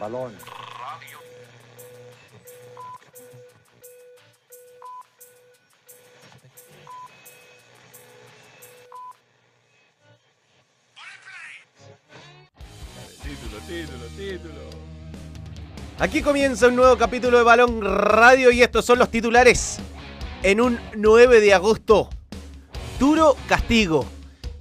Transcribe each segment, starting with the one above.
balón. Título, título, título. Aquí comienza un nuevo capítulo de Balón Radio y estos son los titulares. En un 9 de agosto, duro castigo.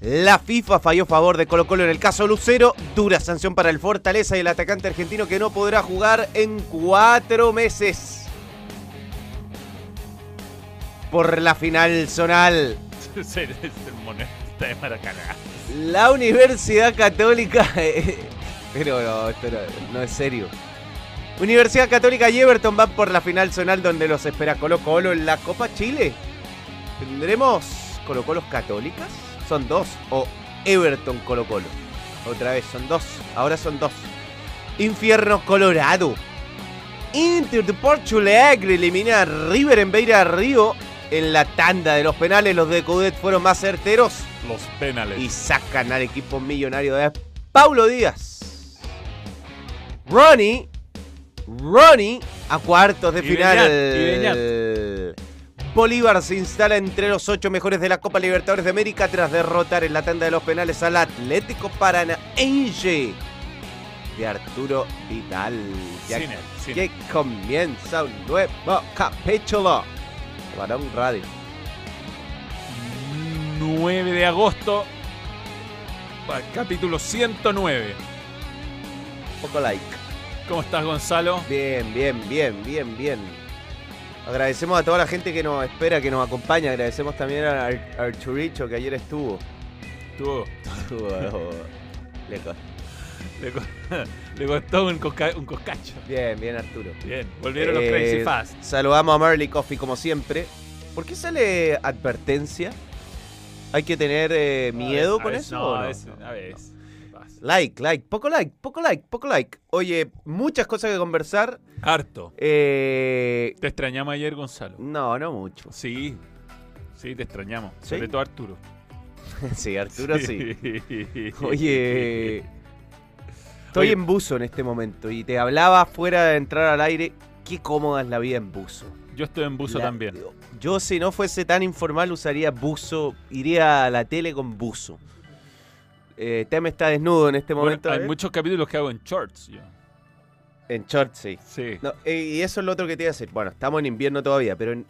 La FIFA falló a favor de Colo Colo en el caso Lucero. Dura sanción para el Fortaleza y el atacante argentino que no podrá jugar en cuatro meses. Por la final zonal. De Maracaná. La Universidad Católica. Pero no, esto no, no es serio. Universidad Católica y Everton van por la final zonal donde los espera Colo Colo en la Copa Chile. ¿Tendremos Colo Colos Católicas? Son dos. O Everton Colo Colo. Otra vez, son dos. Ahora son dos. Infierno Colorado. Inter de Porto Alegre elimina a River en Beira Río. En la tanda de los penales, los de Cudet fueron más certeros Los penales. y sacan al equipo millonario de Paulo Díaz. Ronnie, Ronnie a cuartos de Y final. Beñat, y Bolívar se instala entre los ocho mejores de la Copa Libertadores de América tras derrotar en la tanda de los penales al Atlético Paranaense de Arturo Vidal. Ya Cine, cine. que comienza un nuevo capítulo. de Balón Radio. 9 de agosto. Capítulo 109. Poco like. ¿Cómo estás, Gonzalo? Bien, bien, bien, bien, bien. Agradecemos a toda la gente que nos espera, que nos acompaña. Agradecemos también a Ar- Arturicho que ayer estuvo. Estuvo, oh, le co- le, co- le costó un, cosca- un coscacho. Bien, bien, Arturo. Bien, volvieron los Eh, Crazy Fast. Saludamos a Marley Coffee como siempre. ¿Por qué sale advertencia? ¿Hay que tener eh, miedo A con eso? No, o a no? veces. A veces. Like, like, poco like, poco like, poco like. Oye, muchas cosas que conversar. Harto. Eh, Te extrañamos ayer, Gonzalo. no, no mucho. Sí. Sí, te extrañamos. ¿Sí? Sobre todo Arturo. Sí, Arturo sí. Oye, estoy Oye. en buzo en este momento y te hablaba fuera de entrar al aire. Qué cómoda es la vida en buzo. Yo estoy en buzo La- también. Yo, si no fuese tan informal, usaría buzo. Iría a la tele con buzo. Eh, Tem está desnudo en este Bueno, momento. hay ¿eh? muchos capítulos que hago en shorts. Yo. En short, sí. Sí. No, eh, y eso es lo otro que te iba a decir. Bueno, estamos en invierno todavía, pero en-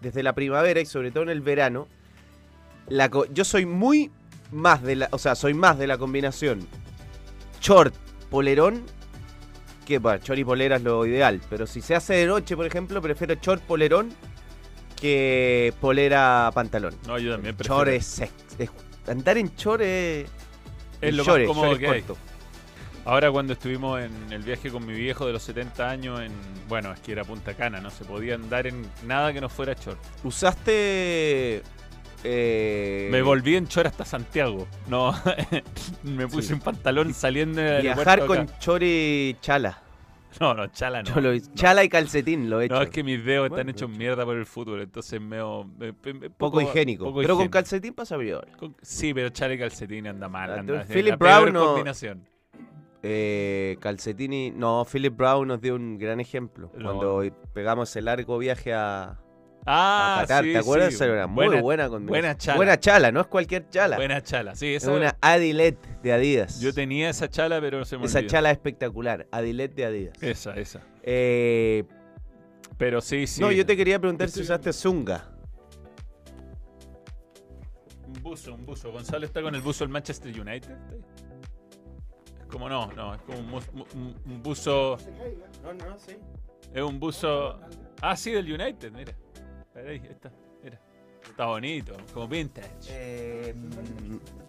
desde la primavera y sobre todo en el verano, la yo soy muy más de la, o sea, soy más de la combinación short, polerón, que bueno, short y polera es lo ideal, pero si se hace de noche, por ejemplo, prefiero short, polerón que polera, pantalón. No, yo también prefiero. Short es, es- andar en short es, Es lo más cómodo que hay. Ahora cuando estuvimos en el viaje con mi viejo de los 70 años, en bueno, es que era Punta Cana, no se podía andar en nada que no fuera short. Usaste eh, Me volví en short hasta Santiago. No, me puse Sí. un pantalón saliendo del Viajar con acá. chori chala. No, no, chala no. Yo lo hice. Chala y calcetín lo he hecho. No, es que mis dedos Bueno, están he hechos hecho. mierda por el fútbol, entonces meo, me- me- me- poco, higiénico. poco pero con calcetín pasa peor. Con- Sí, pero chala y calcetín anda mal. Ah, Anda, Philip la peor Brown no- combinación. Eh, calcetini. No, Philip Brown nos dio un gran ejemplo. No. Cuando pegamos ese largo viaje a, Ah, a Qatar. sí, ¿Te acuerdas? sí. Era una muy buena, buena buena chala. Buena chala, no es cualquier chala. buena chala. Sí, es esa, una Adilet de Adidas. yo tenía esa chala, pero se me esa olvidó. chala es espectacular. Adilet de Adidas. Esa, esa. Eh, Pero sí, sí. No, yo te quería preguntar si usaste Zunga. Un buzo, un buzo. Gonzalo está con el buzo del Manchester United. Es como no, no, es como un, un- un buzo. No, no, sí. Es un buzo. Ah, sí, del United, mira. Ahí, está, mira. Está bonito, como vintage. Eh,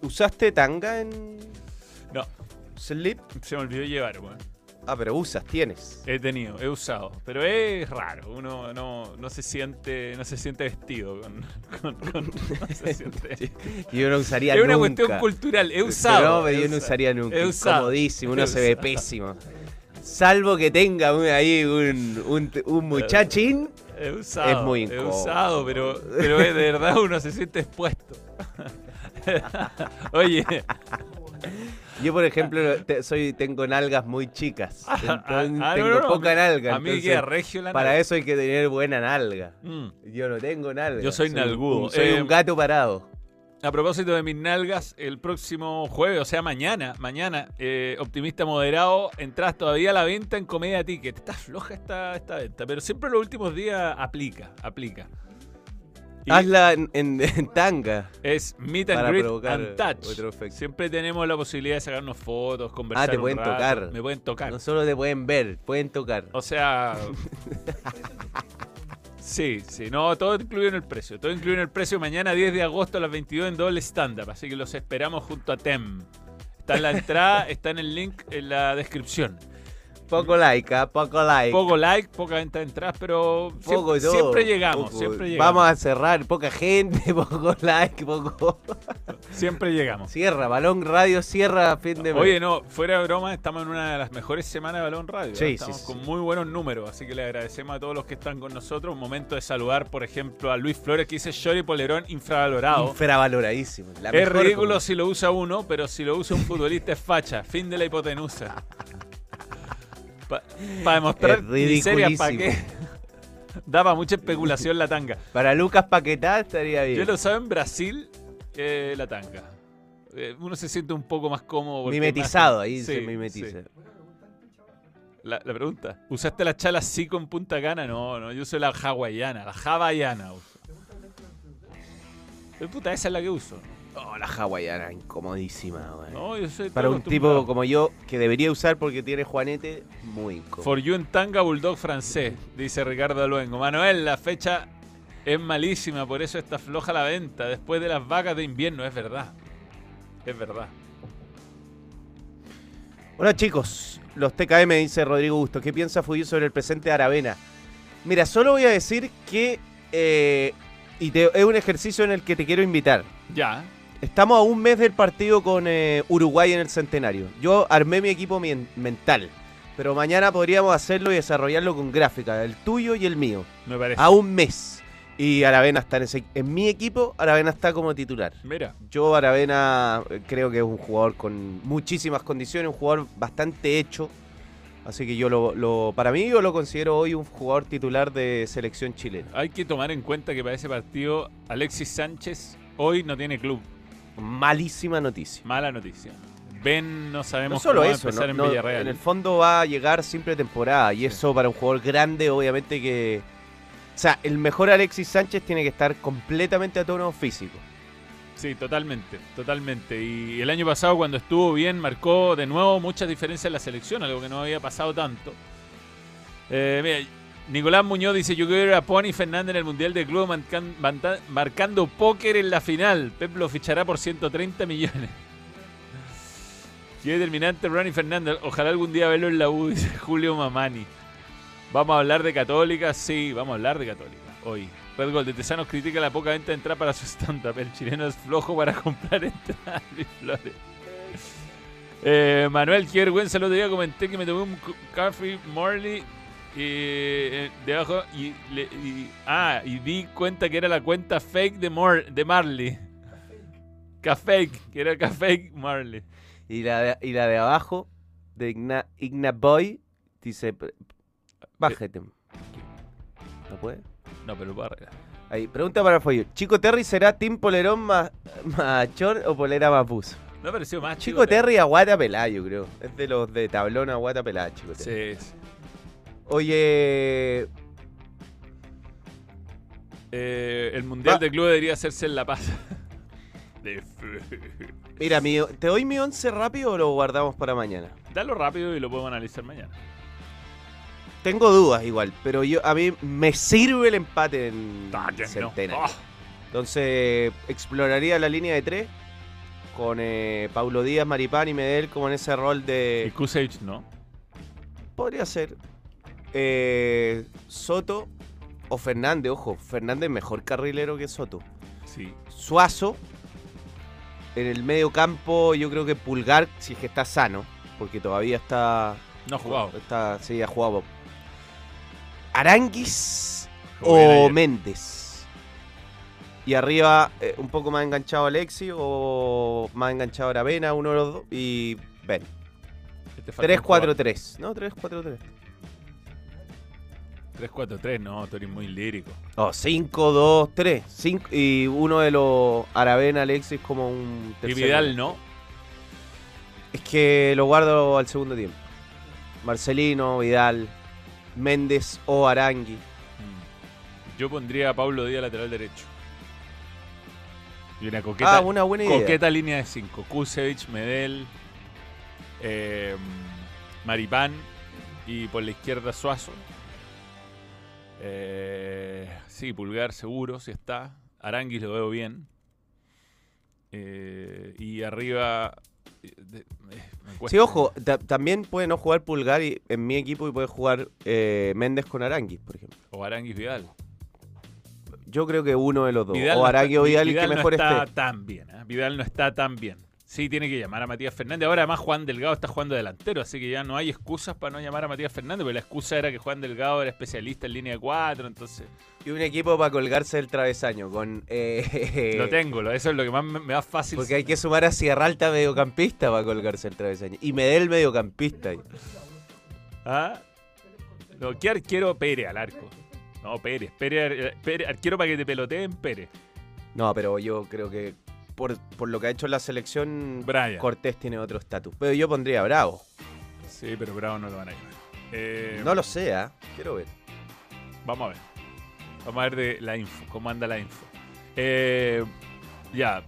¿Usaste tanga en No, Slip? se me olvidó llevar, weón. Ah, pero usas, tienes. He tenido, he usado, pero es raro. Uno no, no se siente, no se siente vestido con, con- con- no se siente. Yo no usaría es una nunca. cuestión cultural. He Pero usado. No, pero he yo no usado. usaría nunca. He usado. Incomodísimo, uno He se ve usado. pésimo. Salvo que tenga un- ahí un, un, un muchachín. He usado. Es muy He incómodo. usado, pero, pero de verdad uno se siente expuesto. Oye, Yo, por ejemplo, te- soy, tengo nalgas muy chicas. Ah, Entonces, ah, no, tengo no, no, poca nalga. A mí entonces, queda regio la para nalga. eso hay que tener buena nalga. Mm. Yo no tengo nalga. Yo soy un- nalgudo. soy Eh, un gato parado. A propósito de mis nalgas, el próximo jueves, o sea, mañana, mañana, eh, Optimista Moderado, entras todavía a la venta en Comedia Ticket. Está floja esta, esta venta, pero siempre los últimos días aplica, aplica. Y Hazla en, en- en tanga. es Meet and para Greet provocar and Touch. otro efecto. Siempre tenemos la posibilidad de sacarnos fotos, conversar Ah, te un pueden rato. tocar. Me pueden tocar. No solo te pueden ver, pueden tocar. O sea. Sí, sí, no, todo incluido en el precio. Todo incluido en el precio mañana 10 de agosto a las 22 en doble stand-up. Así que los esperamos junto a Tem. Está en la entrada, está en el link en la descripción. Poco like, ¿ah? poco like. Poco like, poca venta de entradas, pero Poco siempre, todo, llegamos, poco. siempre llegamos. Vamos a cerrar, poca gente, poco like, poco. Siempre llegamos. Cierra, balón radio, cierra fin de mes. Oye, no, fuera de broma, estamos en una de las mejores semanas de Balón Radio. ¿eh? Sí, sí, estamos sí, con sí. muy buenos números, así que le agradecemos a todos los que están con nosotros. Un momento de saludar, por ejemplo, a Luis Flores que dice Shori Polerón infravalorado. infravaloradísimo. la Es ridículo como- si lo usa uno, pero si lo usa un futbolista es facha. Fin de la hipotenusa. Para demostrar Es miseria, ¿para qué? Daba mucha especulación la tanga. Para Lucas Paquetá estaría bien. Yo lo usaba en Brasil, eh, la tanga. Eh, uno se siente un poco más cómodo. Mimetizado, más- ahí Sí, se mimetiza. sí. La, la pregunta, ¿usaste la chala así con Punta Cana? No, no, yo uso la hawaiana, la hawaiana puta, esa es la que uso. Oh, la hawaiana, incomodísima, güey. No, yo soy Para un tipo como yo, que debería usar porque tiene Juanete, muy incómodo. For you en tanga bulldog francés, dice Ricardo Aluengo. Manuel, la fecha es malísima, por eso está floja la venta. Después de las vacas de invierno, es verdad. Es verdad. Hola chicos, los TKM, dice Rodrigo Gusto. ¿Qué piensa Fuyu sobre el presente de Aravena? Mira, solo voy a decir que... eh, y te- es un ejercicio en el que te quiero invitar. Ya. Estamos a un mes del partido con eh, Uruguay en el centenario. Yo armé mi equipo mental. Pero mañana podríamos hacerlo y desarrollarlo con gráfica, el tuyo y el mío. Me parece. A un mes. Y Aravena está en, ese, en mi equipo, Aravena está como titular. Mira, Yo Aravena creo que es un jugador con muchísimas condiciones, un jugador bastante hecho. Así que yo lo, lo- para mí yo lo considero hoy un jugador titular de selección chilena. hay que tomar en cuenta que para ese partido Alexis Sánchez hoy no tiene club. Malísima noticia. Mala noticia. Ben no No sabemos solo cómo va a eso, empezar no- en no, Villarreal. en el fondo va a llegar simple temporada y eso para un jugador grande obviamente que... O sea, el mejor Alexis Sánchez tiene que estar completamente a tono físico. Sí, totalmente, totalmente. Y el año pasado cuando estuvo bien marcó de nuevo muchas diferencias en la selección, algo que no había pasado tanto. Eh, mira, Nicolás Muñoz dice, yo quiero ver a Pony Fernández en el Mundial de Club marcando póker en la final. Pep lo fichará por 130 millones. Qué determinante Ronnie Fernández. Ojalá algún día verlo en la U, dice Julio Mamani. Vamos a hablar de Católica, sí, vamos a hablar de Católica hoy. Red Gold de Tesanos critica la poca venta de entrada para su stand-up. El chileno es flojo para comprar entradas, Luis Flores. Eh, Manuel, qué vergüenza. El otro día comenté que me tomé un Coffee Morley y eh, debajo y, le- y- ah y di cuenta que era la cuenta fake de Mor de Marley. Café, que era Café Marley. Y la de, y la de abajo, de Igna, Igna Boy, dice... "P- Bájate. ¿No puede? No, pero para. Ahí, pregunta para Foyo. ¿Chico Terry será Team Polerón más, más chor o polera más buzo? No ha parecido más Chico Terry a guata pelada, yo creo. Es de los de tablón a guata pelada, Chico Terry. Sí, sí. Oye, Eh, el Mundial Va- de Club debería hacerse en La Paz. Mira, mi- ¿te doy mi once rápido o lo guardamos para mañana? Dalo rápido y lo podemos analizar mañana. Tengo dudas igual, pero yo a mí me sirve el empate en Ah, no. Centenario. Ah. Entonces, exploraría la línea de tres con eh, Paulo Díaz, Maripán y Medel como en ese rol Y de... Kusevich no. Podría ser eh, Soto o Fernández, ojo, Fernández mejor carrilero que Soto. Sí. Suazo, en el medio campo yo creo que Pulgar, si es que está sano, porque todavía está... No ha jugado. Está, sí, ha jugado. Aranguis o. Méndez. Y arriba eh, un poco más enganchado Alexi o más enganchado Aravena, uno de los dos. Y. Este jugador. 3-4-3. No, 3-4-3. 3-4-3, no, tú eres muy lírico. Oh, 5-2-3. Cinco- Y uno de los Aravena Alexis como un Y tercero. Vidal no. Es que lo guardo al segundo tiempo. Marcelino, Vidal, Méndez o Arangui. Mm. Yo pondría a Pablo Díaz lateral derecho. Y una coqueta, Ah, una buena idea. coqueta línea de 5. Kusevich, Medel, eh, Maripán y por la izquierda Suazo. Eh, sí, Pulgar seguro, si está. Aranguis lo veo bien. Eh, y arriba... eh, de- me cuesta. Sí, ojo, ta- también puede no jugar Pulgar y- en mi equipo y puede jugar eh, Méndez con Arangui, por ejemplo. O Aranguis Vidal. Yo creo que uno de los dos. Vidal o no Arangui está- o Vidal, el Vidal que no mejor está esté. tan bien. ¿eh? Vidal no está tan bien. Sí, tiene que llamar a Matías Fernández. Ahora además Juan Delgado está jugando delantero, así que ya no hay excusas para no llamar a Matías Fernández, porque la excusa era que Juan Delgado era especialista en línea de 4, entonces Y un equipo para colgarse del travesaño. Con, eh, lo tengo, lo- eso es lo que más me, me da fácil. Porque hay que sumar a Sierra Alta mediocampista para colgarse el travesaño. Y Medel mediocampista. ¿Ah? No, ¿Qué arquero Pérez al arco? No, Pérez, Pérez, Pérez, arquero para que te peloteen Pérez. No, pero yo creo que por, por lo que ha hecho la selección, Brian. Cortés tiene otro estatus. Pero yo pondría Bravo. Sí, pero Bravo no lo van a llamar. Eh, No lo sé, ¿ah? Quiero ver. Vamos a ver. Vamos a ver de la info, cómo anda la info. Eh, ya.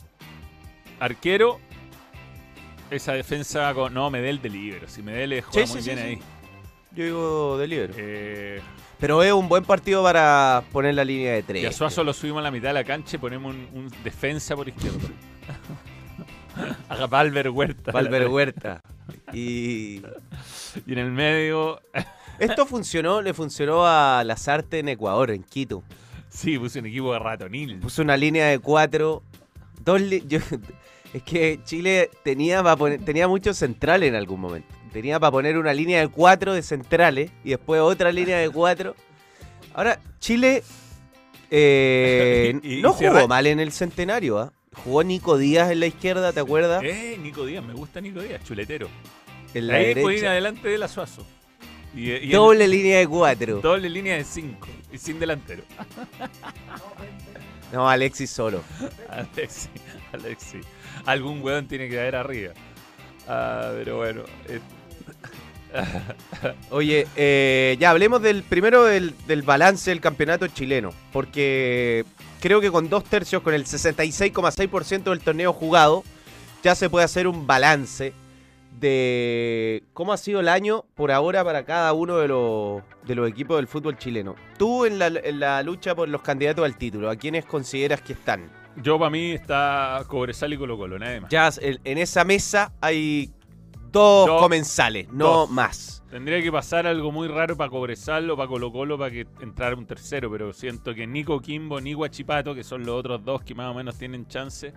Arquero. Esa defensa con. No, Medel de libero. Si Medel juega Sí, muy sí, bien sí, ahí. Yo digo de libero. Eh, Pero es un buen partido para poner la línea de y tres. a Suazo lo subimos a la mitad de la cancha y ponemos un, un defensa por izquierda. Haga Valver Huerta. Valver Huerta. Y Y en el medio. esto funcionó, le funcionó a Lazarte en Ecuador, en Quito. Sí, puse un equipo de ratonil. Puso una línea de cuatro. Dos li- yo- es que Chile tenía, tenía muchos centrales en algún momento. Tenía para poner una línea de cuatro de centrales y después otra línea de cuatro. Ahora, Chile eh, Y- y no jugó mal en el centenario. ¿ah? Jugó Nico Díaz en la izquierda, ¿te acuerdas? Eh, Nico Díaz, me gusta Nico Díaz, chuletero. En la Ahí puede ir adelante de la Suazo. En- Doble línea de cuatro. Doble línea de 5 y sin delantero. No, Alexis solo. Alexi, Alexi. Algún hueón tiene que haber arriba. Ah, pero bueno. eh, Oye, eh, ya hablemos del primero del, del balance del campeonato chileno. Porque creo que con dos tercios, con el 66,6% del torneo jugado, ya se puede hacer un balance de cómo ha sido el año por ahora para cada uno de los, de los equipos del fútbol chileno. Tú en la, en la lucha por los candidatos al título, ¿a quiénes consideras que están? yo para mí está Cobresal y Colo Colo, nada más. Ya en, en esa mesa hay dos, Dos. comensales, no Dos. más. Tendría que pasar algo muy raro para Cobresal o para Colo Colo para que entrara un tercero, pero siento que Nico Kimbo ni Guachipato, que son los otros dos que más o menos tienen chance,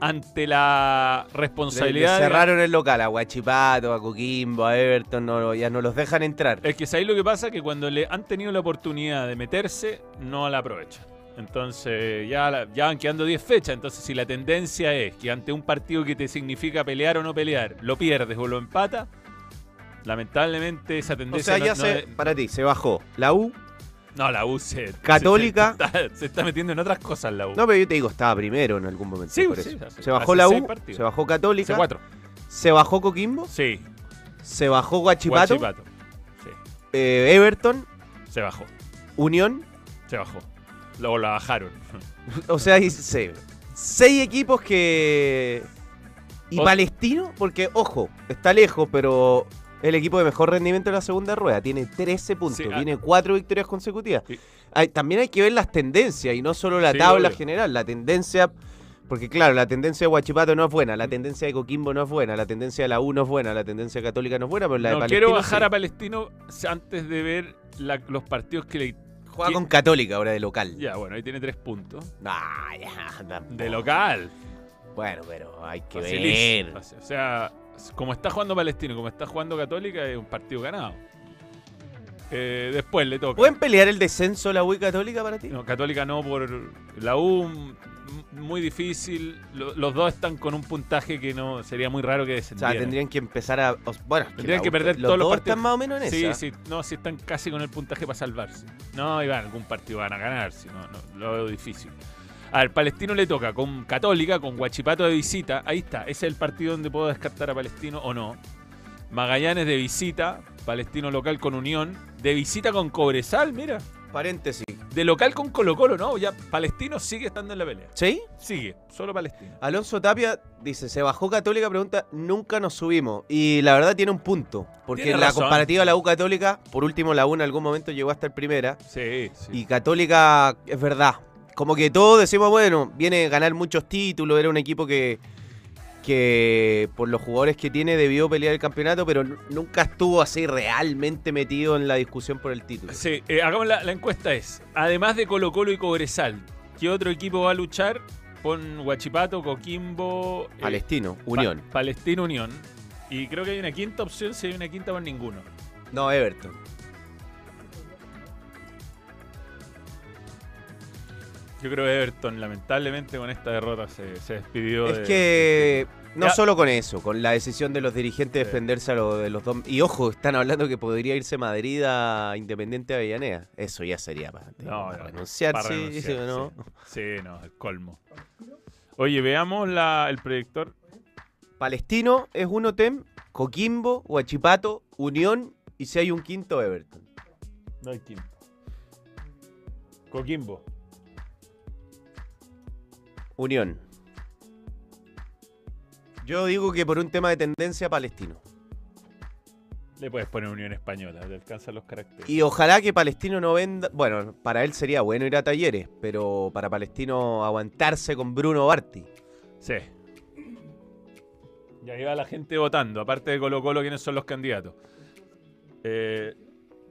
ante la Le- le responsabilidad... de- cerraron el local a Guachipato, a Coquimbo, a Everton, no, ya no los dejan entrar. Es que ahí lo que pasa que cuando le han tenido la oportunidad de meterse, no la aprovechan. Entonces ya, ya van quedando 10 fechas. Entonces si la tendencia es que ante un partido que te significa pelear o no pelear, lo pierdes o lo empatas, lamentablemente esa O tendencia sea, no, ya no- se, para ti, se bajó la U. no, la U se, Católica. Se, se está, se está metiendo en otras cosas la U. No, pero yo te digo, estaba primero en algún momento. Sí, por sí, eso. hace- se bajó hace la U, partidos. se bajó Hace Católica, cuatro. se bajó Coquimbo, Sí. se bajó Guachipato, Guachipato. Sí. eh, Everton, Se bajó. Unión. Se bajó. Luego la bajaron. O sea, hay seis, seis equipos que... Y O- Palestino, porque, ojo, está lejos, pero el equipo de mejor rendimiento en la segunda rueda. Tiene 13 puntos, Sí, ah. tiene cuatro victorias consecutivas. Sí. Hay- también hay que ver las tendencias y no solo la Sí, tabla obvio. general, la tendencia... Porque claro, la tendencia de Guachipato no es buena, la tendencia de Coquimbo no es buena, la tendencia de la U no es buena, la tendencia católica no es buena, pero la de no Palestino quiero bajar a Palestino antes de ver la- los partidos que le Juega ¿Quién? con Católica ahora de local. Ya, bueno, ahí tiene tres puntos. Ah, ya, tampoco. De local. Bueno, pero hay que Facilísimo. ver. O sea, como está jugando Palestino, como está jugando Católica, es un partido ganado. Eh, después le toca. ¿Pueden pelear el descenso la U y Católica para ti? No, Católica no por la U. muy difícil. Lo- los dos están con un puntaje que no sería muy raro que O descendieran. sea, tendrían que empezar a. o- bueno, Tendrían que U- perder los todos los dos partidos. están más o menos en Sí, esa. sí, no, si están casi con el puntaje para salvarse. No, Iván, algún partido van a ganar, si no, no, lo veo difícil. A ver, Palestino le toca con Católica, con Guachipato de visita. Ahí está, ese es el partido donde puedo descartar a Palestino o no. Magallanes de visita, Palestino local con Unión. De visita con Cobresal, mira. Paréntesis. De local con Colo Colo, ¿no? Ya Palestino sigue estando en la pelea. ¿Sí? Sigue, solo Palestino. Alonso Tapia dice, se bajó Católica, pregunta, nunca nos subimos. Y la verdad tiene un punto. Porque Tiene en la razón. comparativa a la U Católica, por último la U en algún momento llegó a estar primera. Sí, sí. Y Católica, es verdad. Como que todos decimos, bueno, viene a ganar muchos títulos, era un equipo que, que por los jugadores que tiene debió pelear el campeonato, pero nunca estuvo así realmente metido en la discusión por el título. Sí, eh, hagamos la, la encuesta es, además de Colo Colo y Cobresal, ¿qué otro equipo va a luchar? Pon Huachipato, Coquimbo, eh, Palestino, Pa- Unión. Palestino Unión. Y creo que hay una quinta opción, si hay una quinta por ninguno. No, Everton. Yo creo que Everton, lamentablemente, con esta derrota se, se despidió Es de- que no Ya. solo con eso, con la decisión de los dirigentes de Sí. defenderse a lo de los dos. Y ojo, están hablando que podría irse Madrid a Independiente de Avellaneda. Eso ya sería para, No, para no, renunciar, para sí, renunciar, sí no. Sí, no, el colmo. Oye, veamos la, el proyector. Palestino es uno TEM, Coquimbo, Huachipato, Unión y si hay un quinto, Everton. No hay quinto. Coquimbo. Unión. Yo digo que por un tema de tendencia, Palestino. Le puedes poner Unión Española, te alcanzan los caracteres. Y ojalá que Palestino no venda. Bueno, para él sería bueno ir a talleres, pero para Palestino aguantarse con Bruno Barti. Sí. Y ahí va la gente votando, aparte de Colo Colo, ¿quiénes son los candidatos? Eh,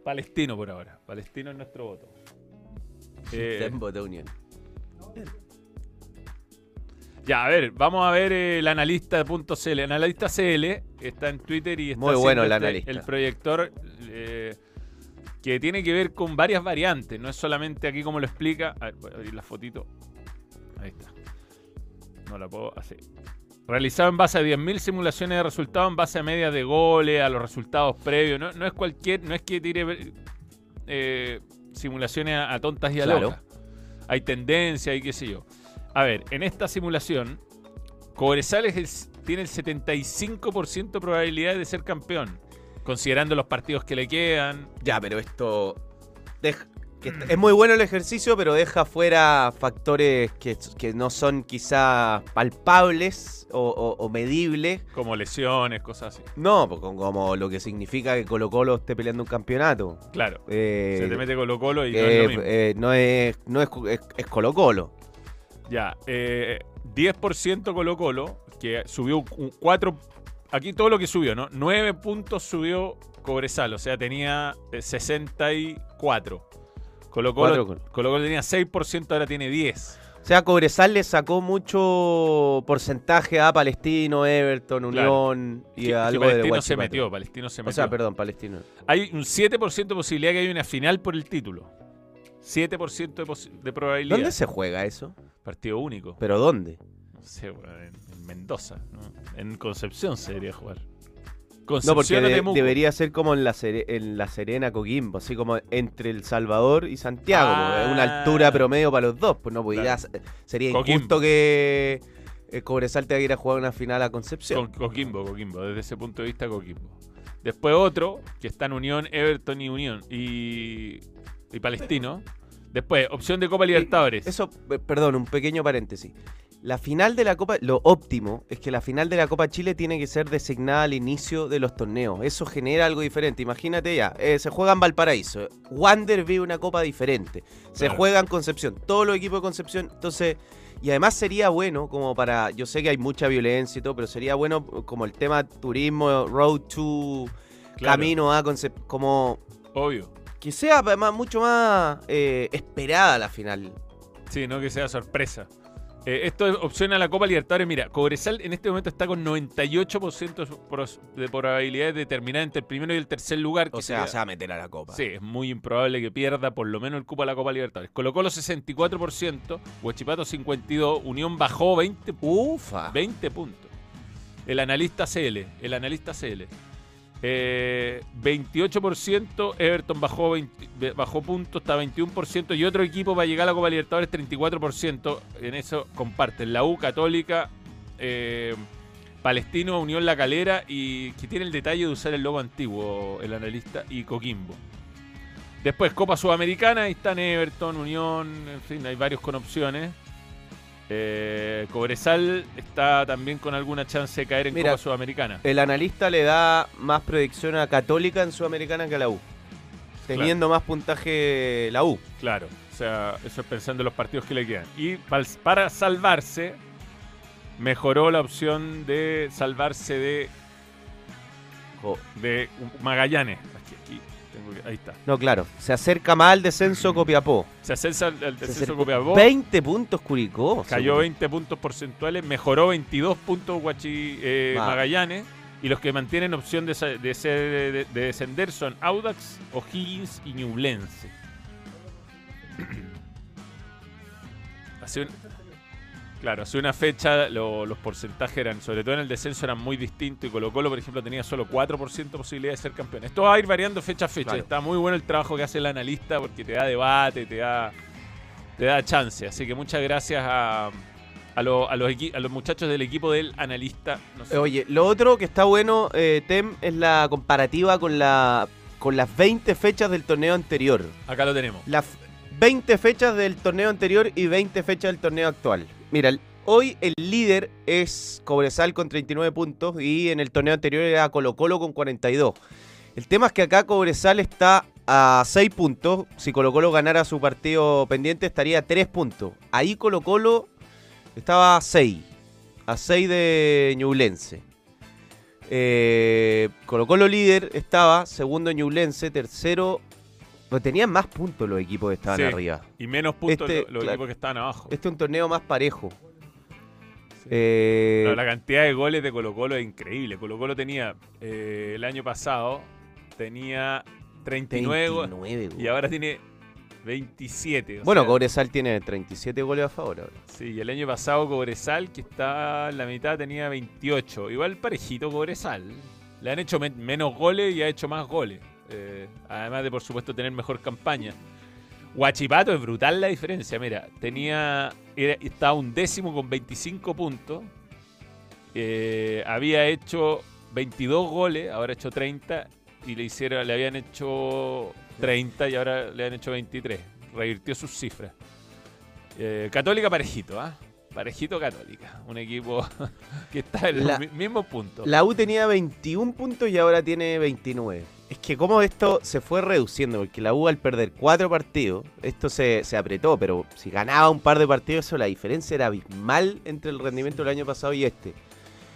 Palestino por ahora. Palestino es nuestro voto. Eh, Unión. Ya, a ver, vamos a ver eh, el analista.cl. Analista CL está en Twitter y está Muy bueno el este- analista. el proyector eh, que tiene que ver con varias variantes. No es solamente aquí como lo explica. A ver, voy a abrir la fotito. Ahí está. No la puedo hacer. Realizado en base a 10.000 simulaciones de resultados, en base a medias de goles, a los resultados previos. No, no es cualquier, no es que tire eh, simulaciones a, a tontas y a Claro. locas. Hay tendencia y qué sé yo. A ver, en esta simulación, Cobresal es el- tiene el 75% de probabilidades de ser campeón, considerando los partidos que le quedan. Ya, pero esto. deja- que est- es muy bueno el ejercicio, pero deja fuera factores que, que no son quizá palpables o, o- o medibles. Como lesiones, cosas así. No, como, lo que significa que Colo Colo esté peleando un campeonato. Claro. Eh, se te mete Colo Colo y no eh, es lo mismo. eh, no es, no es, es- es Colo Colo. Ya, eh, 10% Colo Colo, que subió un 4... Aquí todo lo que subió, ¿no? 9 puntos subió Cobresal, o sea, tenía eh, 64. Colo Cuatro Colo, Colo. Colo Colo tenía 6%, ahora tiene 10. O sea, Cobresal le sacó mucho porcentaje a Palestino, Everton, Claro. Unión y Que- que algo de Palestino se metió, Palestino se metió. O sea, perdón, Palestino. Hay un 7% de posibilidad que haya una final por el título. 7% de, posi- de probabilidad. ¿Dónde se juega eso? Partido único. ¿Pero dónde? No sé, bueno, en, en Mendoza. ¿no? En Concepción se debería jugar. No, porque Concepción o de- Temuco. debería ser como en la, Sere- en la Serena Coquimbo, así como entre El Salvador y Santiago. Ah. pues, una altura promedio para los dos. Pues no sería Coquimbo. injusto que eh, Cobresal tenga que ir a jugar una final a Concepción. Con- Coquimbo, Coquimbo. Desde ese punto de vista, Coquimbo. Después otro, que está en Unión, Everton y Unión. Y, y Palestino. Después, opción de Copa Libertadores. Eso, eh, perdón, un pequeño paréntesis. La final de la Copa, lo óptimo es que la final de la Copa Chile tiene que ser designada al inicio de los torneos. Eso genera algo diferente. Imagínate ya, eh, se juega en Valparaíso. Wander vive una Copa diferente. Se Claro. juega en Concepción. Todos los equipos de Concepción. Entonces, y además sería bueno como para, yo sé que hay mucha violencia y todo, pero sería bueno como el tema turismo, road to, Claro, camino a Concepción, como Obvio. Que sea además mucho más eh, esperada la final. Sí, no que sea sorpresa. Eh, esto es opción a la Copa Libertadores. Mira, Cobresal en este momento está con 98% pros- de probabilidades de terminar entre el primero y el tercer lugar. O sea, se va a meter a la copa. Sí, es muy improbable que pierda por lo menos el cupo a la Copa Libertadores. Colocó los 64%, Huachipato 52%, Unión bajó 20, Ufa. 20 puntos. El analista CL, el analista CL. Eh, 28%, Everton bajó, 20 bajó puntos, está 21%, y otro equipo va a llegar a la Copa Libertadores 34%. En eso comparten la U, Católica, eh, Palestino, Unión La Calera, y que tiene el detalle de usar el logo antiguo, el analista, y Coquimbo. Después Copa Sudamericana, ahí están Everton, Unión, en fin, hay varios con opciones. Eh, Cobresal está también con alguna chance de caer en Mira, Copa Sudamericana. El analista le da más predicción a Católica en Sudamericana que a la U. Teniendo más puntaje la U. Claro, o sea, eso es pensando en los partidos que le quedan. Y para salvarse, mejoró la opción de salvarse de, de Magallanes. Tengo que- ahí está. No, claro. Se acerca más al descenso Copiapó. Se acerca Se descenso. Copiapó. 20 puntos Curicó. Cayó seguro. 20 puntos porcentuales, mejoró 22 puntos Guachi, eh. Magallanes. Y los que mantienen opción de- de descender son Audax, O'Higgins y Ñublense. Hace un- claro, hace una fecha lo- los porcentajes eran, sobre todo en el descenso, eran muy distintos. Y Colo Colo, por ejemplo, tenía solo 4% de posibilidad de ser campeón. Esto va a ir variando fecha a fecha. Claro. Está muy bueno el trabajo que hace el analista porque te da debate, te da, te da chance. Así que muchas gracias a, a, lo- a los, a los muchachos del equipo del analista. No sé. Oye, lo otro que está bueno, eh, Tem, es la comparativa con, la, con las 20 fechas del torneo anterior. Acá lo tenemos. Las 20 fechas del torneo anterior y 20 fechas del torneo actual. Mira, hoy el líder es Cobresal con 39 puntos y en el torneo anterior era Colo Colo con 42. El tema es que acá Cobresal está a 6 puntos. Si Colo Colo ganara su partido pendiente estaría a 3 puntos. Ahí Colo Colo estaba a 6. A 6 de Ñublense. Eh, Colo Colo líder estaba, segundo Ñublense, tercero... Pues tenían más puntos los equipos que estaban Sí. arriba. Y menos puntos Este, lo- los claro. equipos que estaban abajo. Este es un torneo más parejo. Sí. Eh, No, la cantidad de goles de Colo Colo es increíble. Colo Colo tenía, eh, el año pasado, tenía 39 goles 29 y goles. ahora tiene 27. o Bueno, sea, Cobresal tiene 37 goles a favor ahora. Sí, y el año pasado Cobresal, que está en la mitad, tenía 28. Igual parejito Cobresal. Le han hecho men- menos goles y ha hecho más goles. Eh, además de, por supuesto, tener mejor campaña. Huachipato es brutal la diferencia. Mira, tenía era- estaba un décimo con 25 puntos. Eh, había hecho 22 goles, ahora ha hecho 30. Y le hicieron, le habían hecho 30 y ahora le han hecho 23. Revirtió sus cifras. Eh, Católica parejito, ¿ah? Parejito Católica. Un equipo que está en los mi- mismos puntos. La U tenía 21 puntos y ahora tiene 29. Es que como esto se fue reduciendo, porque la U al perder cuatro partidos, esto se, se apretó, pero si ganaba un par de partidos, eso la diferencia era abismal entre el rendimiento del año pasado y este.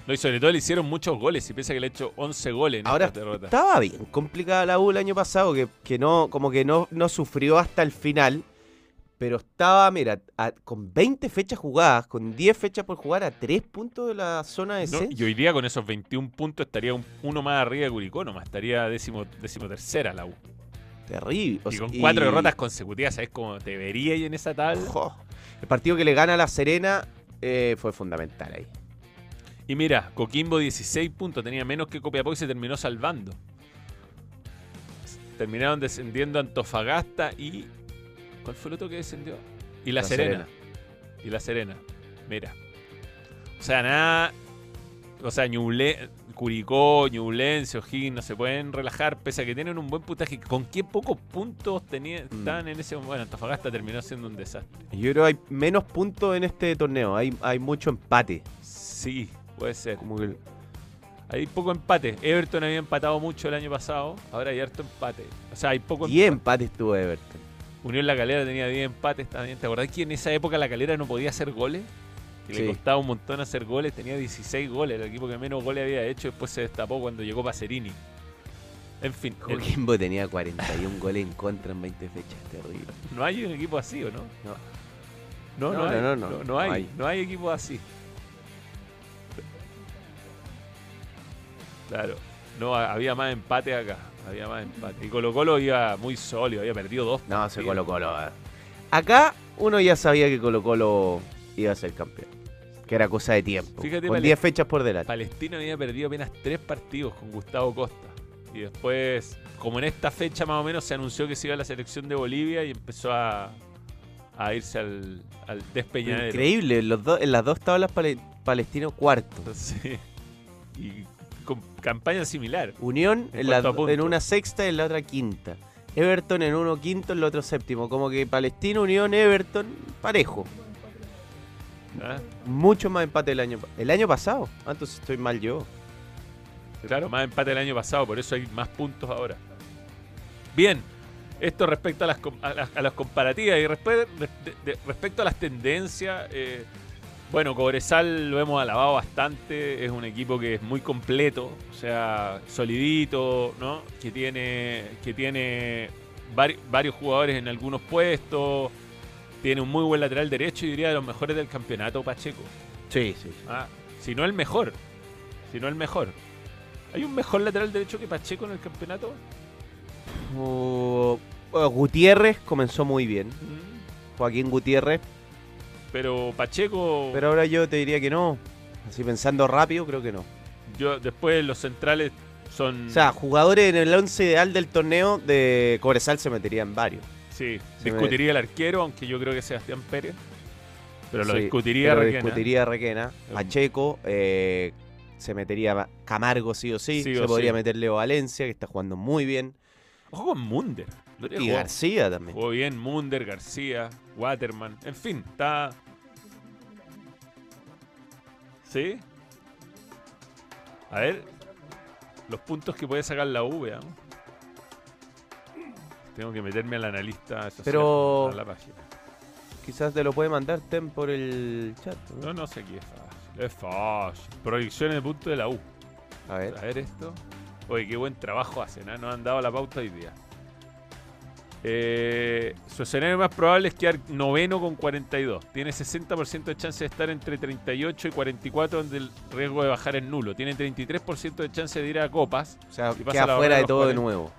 No, y sobre todo le hicieron muchos goles. Y piensa que le ha hecho 11 goles en Ahora esta derrota. estaba bien complicada la U el año pasado, que, que no, como que no, no sufrió hasta el final. Pero estaba, mira, a- con 20 fechas jugadas, con 10 fechas por jugar a 3 puntos de la zona de No, y hoy día con esos 21 puntos estaría un- uno más arriba de Curicó nomás. Estaría décimo, décimo tercera la U. Terrible. O y con cuatro derrotas consecutivas, ¿sabes cómo te vería ahí en esa tabla? Jo. El partido que le gana a La Serena eh, fue fundamental ahí. Y mira, Coquimbo 16 puntos, tenía menos que Copiapó y se terminó salvando. Terminaron descendiendo Antofagasta y. ¿Cuál fue el otro que descendió? Y La, La Serena. Serena. Y La Serena. Mira. O sea, nada. O sea, Ñuble, Curicó, Ñublense, O'Higgins no se pueden relajar, pese a que tienen un buen puntaje. ¿Con qué pocos puntos tenían, Mm. en ese momento? Bueno, Antofagasta terminó siendo un desastre. Yo creo que hay menos puntos en este torneo. Hay, hay mucho empate. Sí, puede ser. Como que Hay poco empate. Everton había empatado mucho el año pasado. Ahora hay harto empate. O sea, hay poco 10 empate. empates tuvo Everton. Unión La Calera tenía 10 empates también. ¿Te acordás que en esa época La Calera no podía hacer goles? Que Sí. le costaba un montón hacer goles. Tenía 16 goles. El equipo que menos goles había hecho. Después se destapó cuando llegó Pacerini. En fin, el- Coquimbo tenía 41 goles en contra en 20 fechas. Terrible. no hay un equipo así, ¿o no? No, no, No, hay, no, no, no, hay, hay. no hay equipos así. Claro, no, ha- había más empate acá, había más empate. Y Colo Colo iba muy sólido, había perdido dos. No, se. Colo Colo. eh. Acá uno ya sabía que Colo Colo iba a ser campeón. Que era cosa de tiempo. Fíjate, con Vale- 10 fechas por delante. Palestino había perdido apenas tres partidos con Gustavo Costa. Y después, como en esta fecha más o menos, se anunció que se iba a la selección de Bolivia y empezó a, a irse al, al despeñadero. Increíble, los dos- en las dos tablas pale- Palestino cuarto. Sí. Y con campaña similar. Unión En en, la- en una sexta y en la otra quinta. Everton en uno quinto, en el otro séptimo. Como que Palestino, Unión, Everton, parejo. ¿ah? Mucho más empate el año el año pasado. Ah, entonces estoy mal yo. Claro, más empate el año pasado, por eso hay más puntos ahora. Bien, esto respecto a las, a las, a las comparativas y respe- de- de- respecto a las tendencias. eh, bueno, Cobresal lo hemos alabado bastante, es un equipo que es muy completo, o sea, solidito, ¿no? Que tiene, que tiene vari- varios jugadores en algunos puestos, tiene un muy buen lateral derecho y diría de los mejores del campeonato, Pacheco. Sí, sí. Ah, si no el mejor. Si no el mejor. ¿Hay un mejor lateral derecho que Pacheco en el campeonato? Uh, Gutiérrez comenzó muy bien. Mm, Joaquín Gutiérrez. Pero Pacheco, Pero ahora yo te diría que no. Así pensando rápido, creo que no. yo después los centrales son... O sea, jugadores en el 11 ideal del torneo de Cobresal se meterían varios. sí, se me- discutiría el arquero, aunque yo creo que Sebastián Pérez. Pero lo Sí, discutiría pero Requena. discutiría Requena. Um, Pacheco. eh, se metería Camargo sí o sí. Sí se o podría sí. meter Leo Valencia, que está jugando muy bien. Ojo con Munder. Y jugó- García también. Jugó bien Munder, García, Waterman. En fin, está. ¿Sí? A ver. Los puntos que puede sacar la U, veamos. Tengo que meterme al analista social, Pero- a la página. Quizás te lo puede mandar Tem por el chat. ¿no? No, no sé aquí es fácil. Es fácil. Proyecciones de puntos de la U. A ver. A ver esto. Oye, qué buen trabajo hacen, ¿eh? Nos han dado la pauta hoy día. Eh, su escenario más probable es quedar noveno con 42. Tiene 60% de chance de estar entre 38 y 44, donde el riesgo de bajar es nulo. Tiene 33% de chance de ir a copas. O sea, queda fuera de todo de 40. nuevo.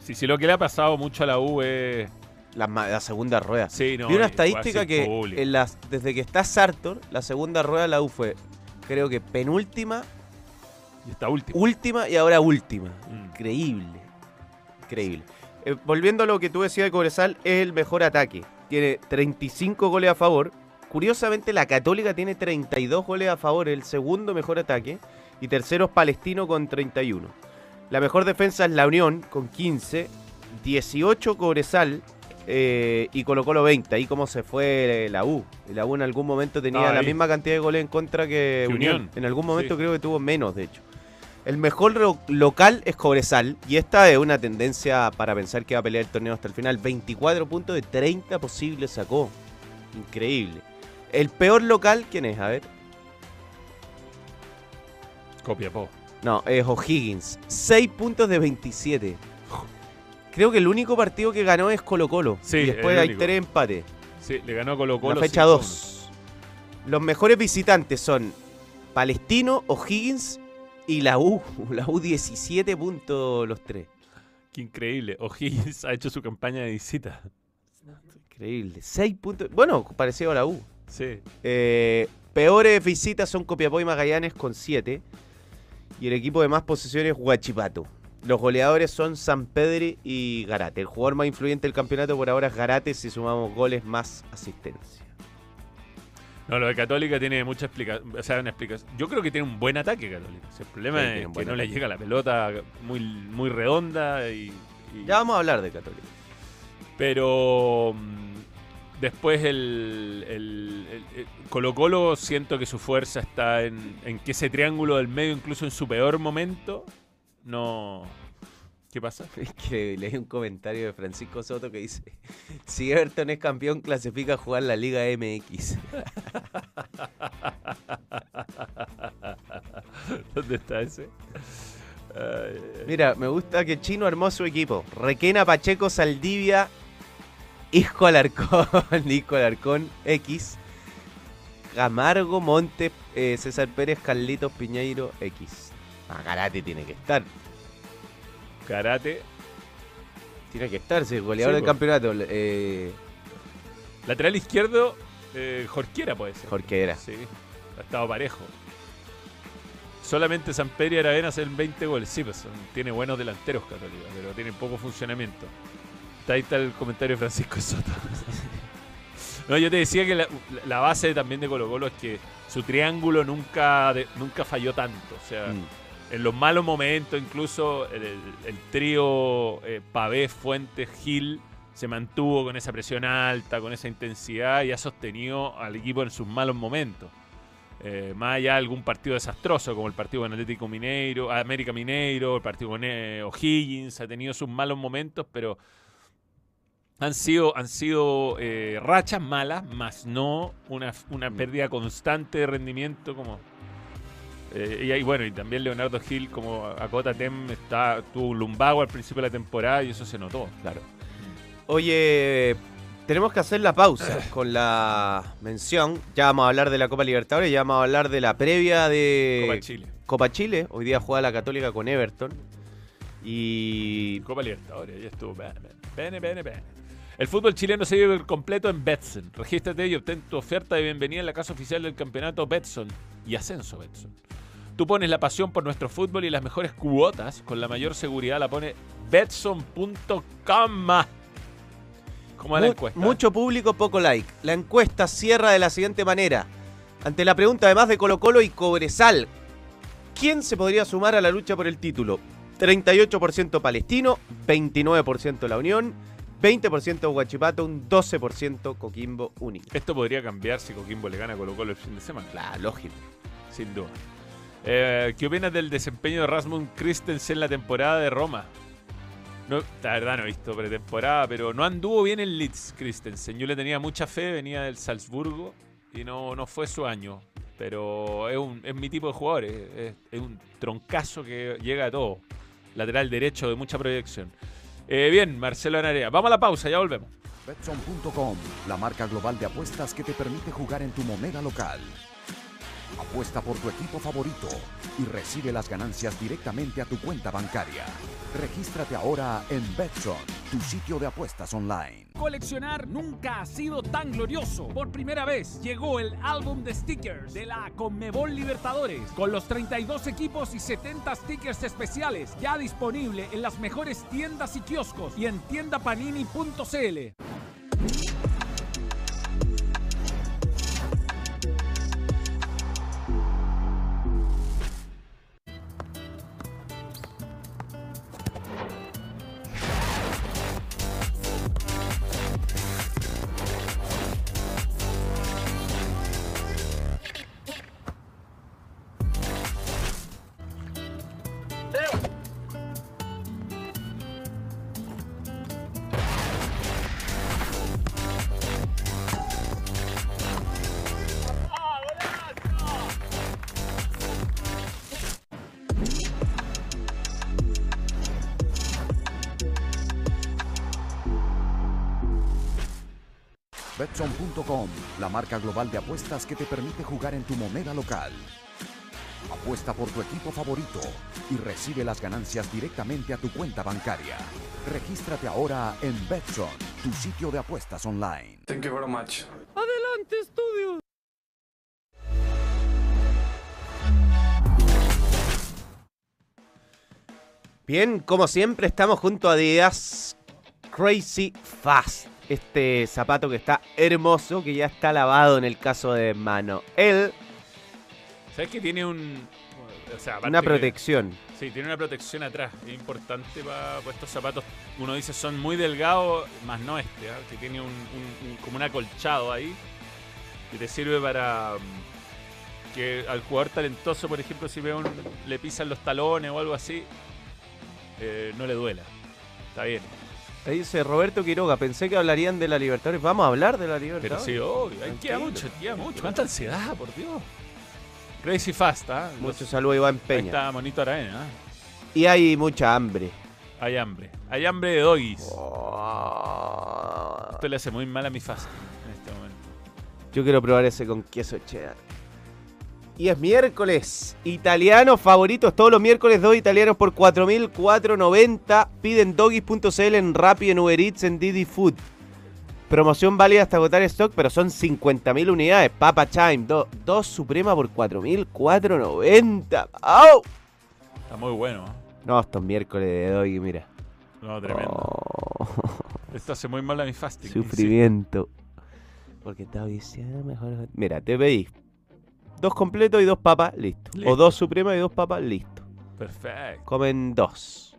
Si, si lo que le ha pasado mucho a la U es. La, segunda rueda. Sí, no. Vi una estadística que público. en las, desde que está Sartor, la segunda rueda de la U fue, creo que penúltima, Y está último. última y ahora última. Mm. Increíble. Increíble. Eh, volviendo a lo que tú decías de Cobresal, es el mejor ataque. Tiene 35 goles a favor. Curiosamente, la Católica tiene 32 goles a favor, el segundo mejor ataque. Y tercero es Palestino con 31. La mejor defensa es la Unión con 15. 18 Cobresal eh, y Colo Colo 20. Ahí como se fue la U. La U en algún momento tenía Ah, la misma cantidad de goles en contra que Que Unión. Unión. En algún momento Sí. creo que tuvo menos, de hecho. El mejor local es Cobresal y esta es una tendencia para pensar que va a pelear el torneo hasta el final. 24 puntos de 30 posibles sacó. Increíble. El peor local, ¿quién es? A ver. Copiapó. No, es O'Higgins. 6 puntos de 27. Creo que el único partido que ganó es Colo Colo. Sí, y después hay tres empates. Sí, le ganó a Colo Colo. La fecha 5-1. 2. Los mejores visitantes son Palestino, O'Higgins y la U. La U 17 puntos los tres. Qué increíble. O'Higgins ha hecho su campaña de visita. Increíble. 6 puntos. Bueno, parecido a la U. Sí. Eh, peores visitas son Copiapó y Magallanes con 7. Y el equipo de más posesiones Huachipato. Los goleadores son San Pedri y Garate. El jugador más influyente del campeonato por ahora es Garate si sumamos goles más asistencia. No, lo de Católica tiene mucha explicación. O sea, una explicación. Yo creo que tiene un buen ataque Católica. O sea, el problema Sí, es que no le llega la pelota muy, muy redonda y. y- Ya vamos a hablar de Católica. Pero mm, después el, el- el- el Colo Colo siento que su fuerza está en, en que ese triángulo del medio, incluso en su peor momento, no... ¿Qué pasa? Que leí un comentario de Francisco Soto que dice: Si Everton es campeón, clasifica a jugar la Liga MX. ¿Dónde está ese? Ay, Mira, me gusta que Chino armó su equipo. Requena, Pacheco, Saldivia Isco Alarcón, Isco Alarcón X, Camargo, Monte, eh, César Pérez, Carlitos Piñeiro X. Karate tiene que estar. Karate. Tiene que estar, si el goleador Sí, del campeonato. Eh, Lateral izquierdo, eh, Jorquera puede ser. Jorquera. Sí, ha estado parejo. Solamente San Pedro y Aravena hacen 20 goles. Sí, pues son- tiene buenos delanteros Católica, pero tiene poco funcionamiento. Ahí está el comentario de Francisco Soto. no, yo te decía que la, la base también de Colo Colo es que su triángulo nunca, de- nunca falló tanto. O sea, mm, en los malos momentos, incluso el, el- el trío eh, Pavé, Fuentes, Gil se mantuvo con esa presión alta, con esa intensidad y ha sostenido al equipo en sus malos momentos. Eh, más allá de algún partido desastroso, como el partido con Atlético Mineiro, América Mineiro, el partido con eh, O'Higgins, ha tenido sus malos momentos, pero han sido, han sido eh, rachas malas, más no una, una pérdida constante de rendimiento como, eh, y, bueno, y también Leonardo Gil, como Acota Tem, está, tuvo un lumbago al principio de la temporada y eso se notó. Claro. Oye, tenemos que hacer la pausa con la mención. Ya vamos a hablar de la Copa Libertadores, ya vamos a hablar de la previa de Copa Chile. Copa Chile. Hoy día juega la Católica con Everton. Y Copa Libertadores, ya estuvo. Bene, bene, bene, bene. El fútbol chileno se vive completo en Betson. Regístrate y obtén tu oferta de bienvenida en la casa oficial del campeonato Betson y Ascenso Betson. Tú pones la pasión por nuestro fútbol y las mejores cuotas con la mayor seguridad la pone Betson.com. ¿Cómo va la encuesta? Mucho público, poco like. La encuesta cierra de la siguiente manera. Ante la pregunta además de Colo Colo y Cobresal, ¿quién se podría sumar a la lucha por el título? 38% Palestino, 29% La Unión, 20% Huachipato, un 12% Coquimbo Único. Esto podría cambiar si Coquimbo le gana a Colo Colo el fin de semana. La lógica. Sin duda. Eh, ¿Qué opinas del desempeño de Rasmus Christensen en la temporada de Roma? No, la verdad no he visto pretemporada, pero no anduvo bien en Leeds Christensen. Yo le tenía mucha fe, venía del Salzburgo y no, no fue su año. Pero es, un, es mi tipo de jugador, es, un troncazo que llega a todo. Lateral derecho de mucha proyección. Eh, bien, Marcelo Anarea. Vamos a la pausa, ya volvemos. Betson.com, la marca global de apuestas que te permite jugar en tu moneda local. Apuesta por tu equipo favorito y recibe las ganancias directamente a tu cuenta bancaria. Regístrate ahora en Betson, tu sitio de apuestas online. Coleccionar nunca ha sido tan glorioso. Por primera vez llegó el álbum de stickers de la Conmebol Libertadores con los 32 equipos y 70 stickers especiales ya disponible en las mejores tiendas y kioscos y en tiendapanini.cl. Betson.com, la marca global de apuestas que te permite jugar en tu moneda local. Apuesta por tu equipo favorito y recibe las ganancias directamente a tu cuenta bancaria. Regístrate ahora en Betson, tu sitio de apuestas online. Thank you very much. Bien, como siempre, estamos junto a Adidas Crazy Fast. Este zapato que está hermoso, que ya está lavado en el caso de mano. Él, ¿Sabes que tiene un. o sea, aparte una que- protección. Sí, tiene una protección atrás. Es importante para estos zapatos. Uno dice son muy delgados, más no este, ¿ah? que tiene un, un- un- como un acolchado ahí. Que te sirve para mm, que al jugador talentoso, por ejemplo, si ve un, le pisan los talones o algo así, eh, no le duela. Está bien. Ahí dice Roberto Quiroga, pensé que hablarían de la Libertadores. Vamos a hablar de la Pero Libertadores. sí, obvio. Ahí queda mucho, queda mucho. ¿Cuánta ansiedad, por Dios? Crazy fast, ¿ah? Mucho Los- saludo a Iván Ahí Peña. está Monito Araena, ¿ah? Y hay mucha hambre. Hay hambre. Hay hambre de doggies. Oh. Esto le hace muy mal a mi fasting en este momento. Yo quiero probar ese con queso cheddar. Y es miércoles. Italianos favoritos. Todos los miércoles dos italianos por 4.490. Piden doggies.cl en Rappi, en Uber Eats, en Didi Food. Promoción válida hasta agotar stock, pero son 50.000 unidades. Papa Chime. do- dos Suprema por 4.490. ¡Au! Está muy bueno. ¿eh? No, estos miércoles de doggy, mira. No, tremendo. Oh, Esto hace muy mal a mi fasting. sufrimiento. Porque está viciado mejor. Mira, te pedí dos completos y dos papas, listo. O dos supremas y dos papas, listo. Perfecto. Comen dos.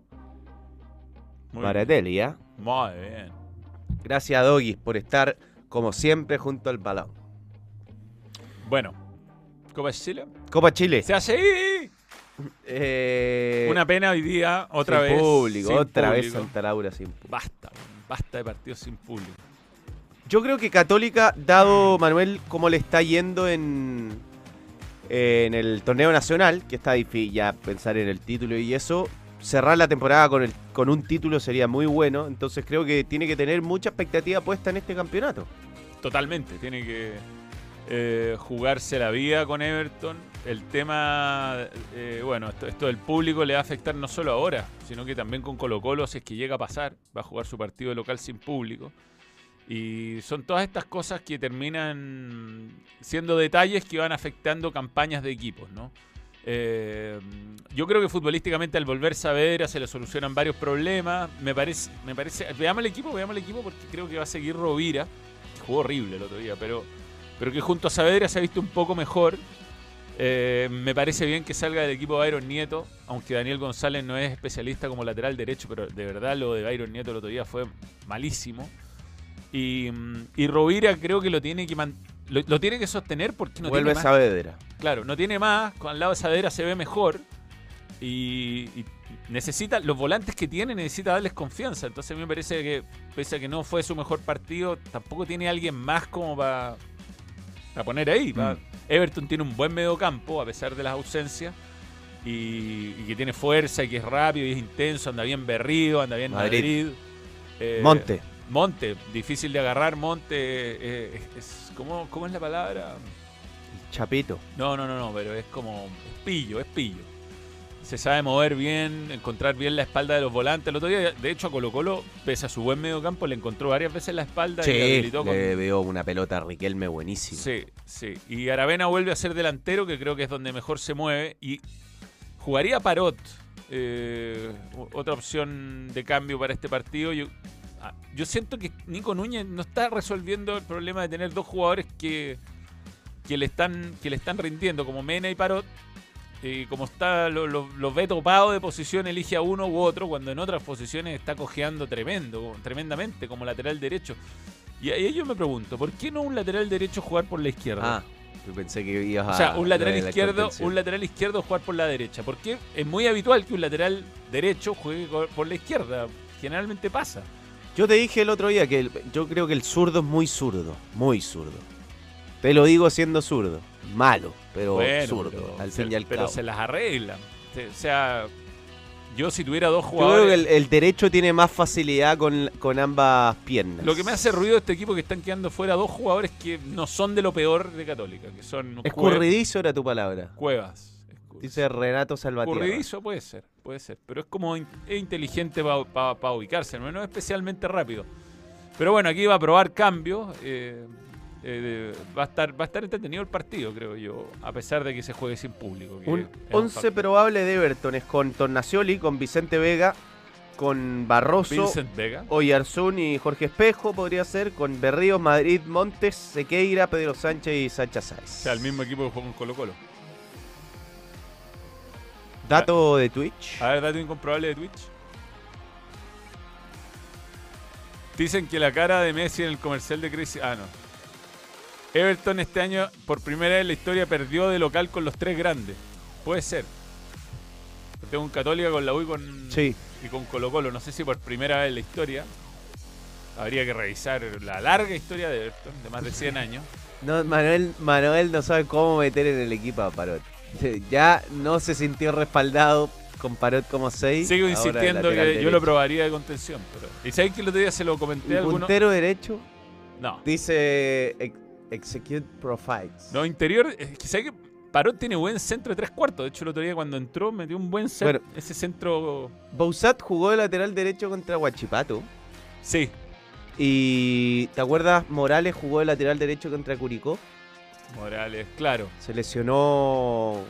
Muy Barateli, ¿ya? bien. Muy bien. Gracias, Doggy, por estar, como siempre, junto al balón. Bueno. Copa Chile. Copa Chile. Se hace ahí. Eh, Una pena hoy día, otra sin vez. público, sin otra vez. Santa Laura sin público. Basta, basta de partidos sin público. Yo creo que Católica, dado Manuel cómo le está yendo en, en el torneo nacional, que está difícil ya pensar en el título y eso, cerrar la temporada con, el, con un título sería muy bueno. Entonces creo que tiene que tener mucha expectativa puesta en este campeonato. Totalmente, tiene que eh, jugarse la vida con Everton. El tema, eh, bueno, esto, esto del público le va a afectar no solo ahora, sino que también con Colo Colo, si es que llega a pasar, va a jugar su partido local sin público. Y son todas estas cosas que terminan siendo detalles que van afectando campañas de equipos, ¿no? Eh, yo creo que futbolísticamente al volver Saavedra se le solucionan varios problemas. Me parece, me parece. Veamos el equipo, veamos el equipo porque creo que va a seguir Rovira. que Jugó horrible el otro día, pero, pero que junto a Saavedra se ha visto un poco mejor. Eh, me parece bien que salga del equipo Byron Nieto, aunque Daniel González no es especialista como lateral derecho, pero de verdad lo de Byron Nieto el otro día fue malísimo. Y, mm, y Rovira creo que lo tiene que man- lo, lo tiene que sostener porque no Vuelve tiene más. Saavedra. Claro, no tiene más, con al lado de Saavedra se ve mejor y, y necesita, los volantes que tiene necesita darles confianza. Entonces a mí me parece que, pese a que no fue su mejor partido, tampoco tiene alguien más como para poner ahí. Mm. Everton tiene un buen medio campo a pesar de las ausencias. Y, y que tiene fuerza y que es rápido y es intenso, anda bien berrido, anda bien Madrid. Madrid. Eh, Monte. Monte, difícil de agarrar, Monte, eh, es, es- ¿cómo, ¿cómo es la palabra? Chapito. No, no, no, no, pero es como es pillo, es pillo. Se sabe mover bien, encontrar bien la espalda de los volantes. El otro día, de hecho, a Colo Colo, pese a su buen medio campo, le encontró varias veces la espalda y Sí, habilitó con- le veo una pelota a Riquelme buenísima. Sí, sí. Y Aravena vuelve a ser delantero, que creo que es donde mejor se mueve. Y jugaría Parot, eh, otra opción de cambio para este partido. Yo, yo siento que Nico Núñez no está resolviendo el problema de tener dos jugadores que, que, le, están, que le están rindiendo, como Mena y Parot. Y como está, lo- lo- los ve topado de posición, elige a uno u otro, cuando en otras posiciones está cojeando tremendo, tremendamente, como lateral derecho. Y ahí yo me pregunto, ¿por qué no un lateral derecho jugar por la izquierda? Ah, yo pensé que ibas a. O sea, un lateral la izquierdo, un lateral izquierdo jugar por la derecha. Porque es muy habitual que un lateral derecho juegue por la izquierda. Generalmente pasa. Yo te dije el otro día que el- yo creo que el zurdo es muy zurdo, muy zurdo. Te lo digo siendo zurdo. Malo, pero Bueno, zurdo, pero, al se, fin y al pero cabo. se las arreglan. Se- O sea, yo si tuviera dos Yo creo jugadores. que el, el derecho tiene más facilidad con, con ambas piernas. Lo que me hace ruido de este equipo es que están quedando fuera dos jugadores que no son de lo peor de Católica, que son Escurridizo era tu palabra. Cuevas. Dice Renato Salvatierra. Escurridizo puede ser, puede ser. Pero es como in- es inteligente para ubicarse, no es especialmente rápido. Pero bueno, aquí va a probar cambios. eh, eh, va, a estar, va a estar entretenido el partido, creo yo, a pesar de que se juegue sin público. Un es un 11 factor. probable de Everton es con Tornacioli, con Vicente Vega, con Barroso, Vincent Vega. Oyarzún y Jorge Espejo podría ser, con Berríos, Madrid, Montes, Sequeira, Pedro Sánchez y Sacha Sáez. O sea, el mismo equipo que jugó con Colo Colo. Dato de Twitch. A ver, date un incomprobable de Twitch. Dicen que la cara de Messi en el comercial de Crazy... Ah, no. Everton este año, por primera vez en la historia, perdió de local con los tres grandes. Puede ser. Tengo un Católica con la U y con, Sí. y con Colo Colo. No sé si por primera vez en la historia. Habría que revisar la larga historia de Everton, de más de 100 años. No, Manuel, Manuel no sabe cómo meter en el equipo a Parot. Ya no se sintió respaldado. con Parot como 6. Sigo insistiendo que yo lo probaría de contención. Pero... ¿Y sabes que el otro día se lo comenté a alguno? puntero derecho No. dice ex- Execute Profiles. No, interior. Es que sabes que Parot tiene buen centro de tres cuartos. De hecho, el otro día cuando entró metió un buen centro. Bueno. Ese centro. Bouzat jugó de lateral derecho contra Huachipato. Sí. Y ¿te acuerdas? Morales jugó de lateral derecho contra Curicó. Morales, claro. Se lesionó.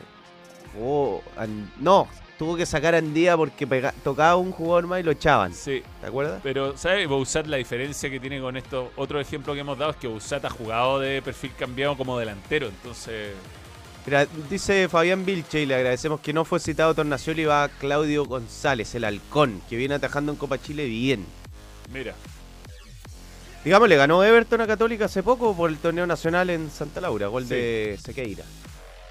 an- no, tuvo que sacar a Andía porque pega- tocaba un jugador más y lo echaban. Sí. ¿Te acuerdas? Pero, ¿sabes? Bouzat, la diferencia que tiene con esto, otro ejemplo que hemos dado es que Bouzat ha jugado de perfil cambiado como delantero. Entonces, Mira, dice Fabián Vilche y le agradecemos que no fue citado Tornacioli va Claudio González, el halcón, que viene atajando en Copa Chile bien. mira. Digamos, le ganó Everton a Católica hace poco por el torneo nacional en Santa Laura, gol Sí. de Sequeira.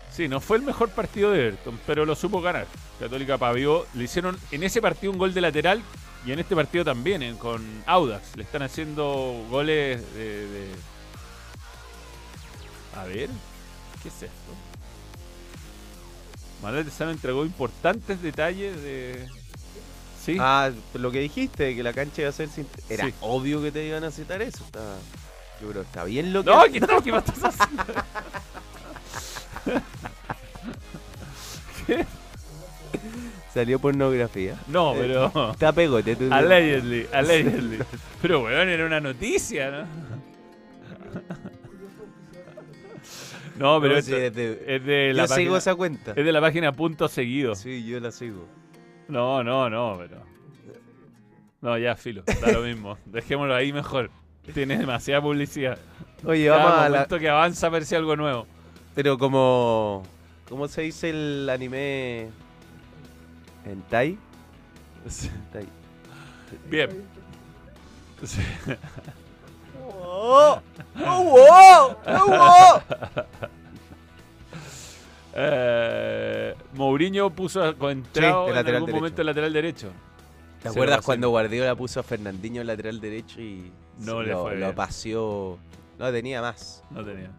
Sí, no fue el mejor partido de Everton, pero lo supo ganar. Católica pavió. Le hicieron en ese partido un gol de lateral y en este partido también, en- con Audax. Le están haciendo goles de, de- A ver, ¿qué es esto? Manuel Tesano entregó importantes detalles de... Sí, Ah, lo que dijiste, que la cancha iba a ser sin... Era Sí. obvio que te iban a citar eso. Está... Yo creo que está bien lo que... no, ¿qué, no, ¿qué me estás haciendo? Salió pornografía. No, pero... Está pegote. tú- Allegedly, allegedly. Pero weón, era una noticia, ¿no? No, pero No, esto sí, es de- es de la Yo sigo página, esa cuenta. es de la página punto seguido. Sí, yo la sigo. No, no, no, pero. No, ya, filo, da lo mismo. Dejémoslo ahí mejor. Tiene demasiada publicidad. Oye, Cada vamos a la... momento que avanza aparece algo nuevo. Pero como... ¿Cómo se dice el anime? ¿En Tai? Tai. Bien. Sí. ¡Oh! ¡Oh, wow! ¡Oh, wow! Eh, Mourinho puso a Coentrao Sí, en algún derecho. momento el lateral derecho. ¿Te acuerdas cuando Guardiola puso a Fernandinho en lateral derecho y No le lo, fue lo paseó? No, tenía más. No tenía.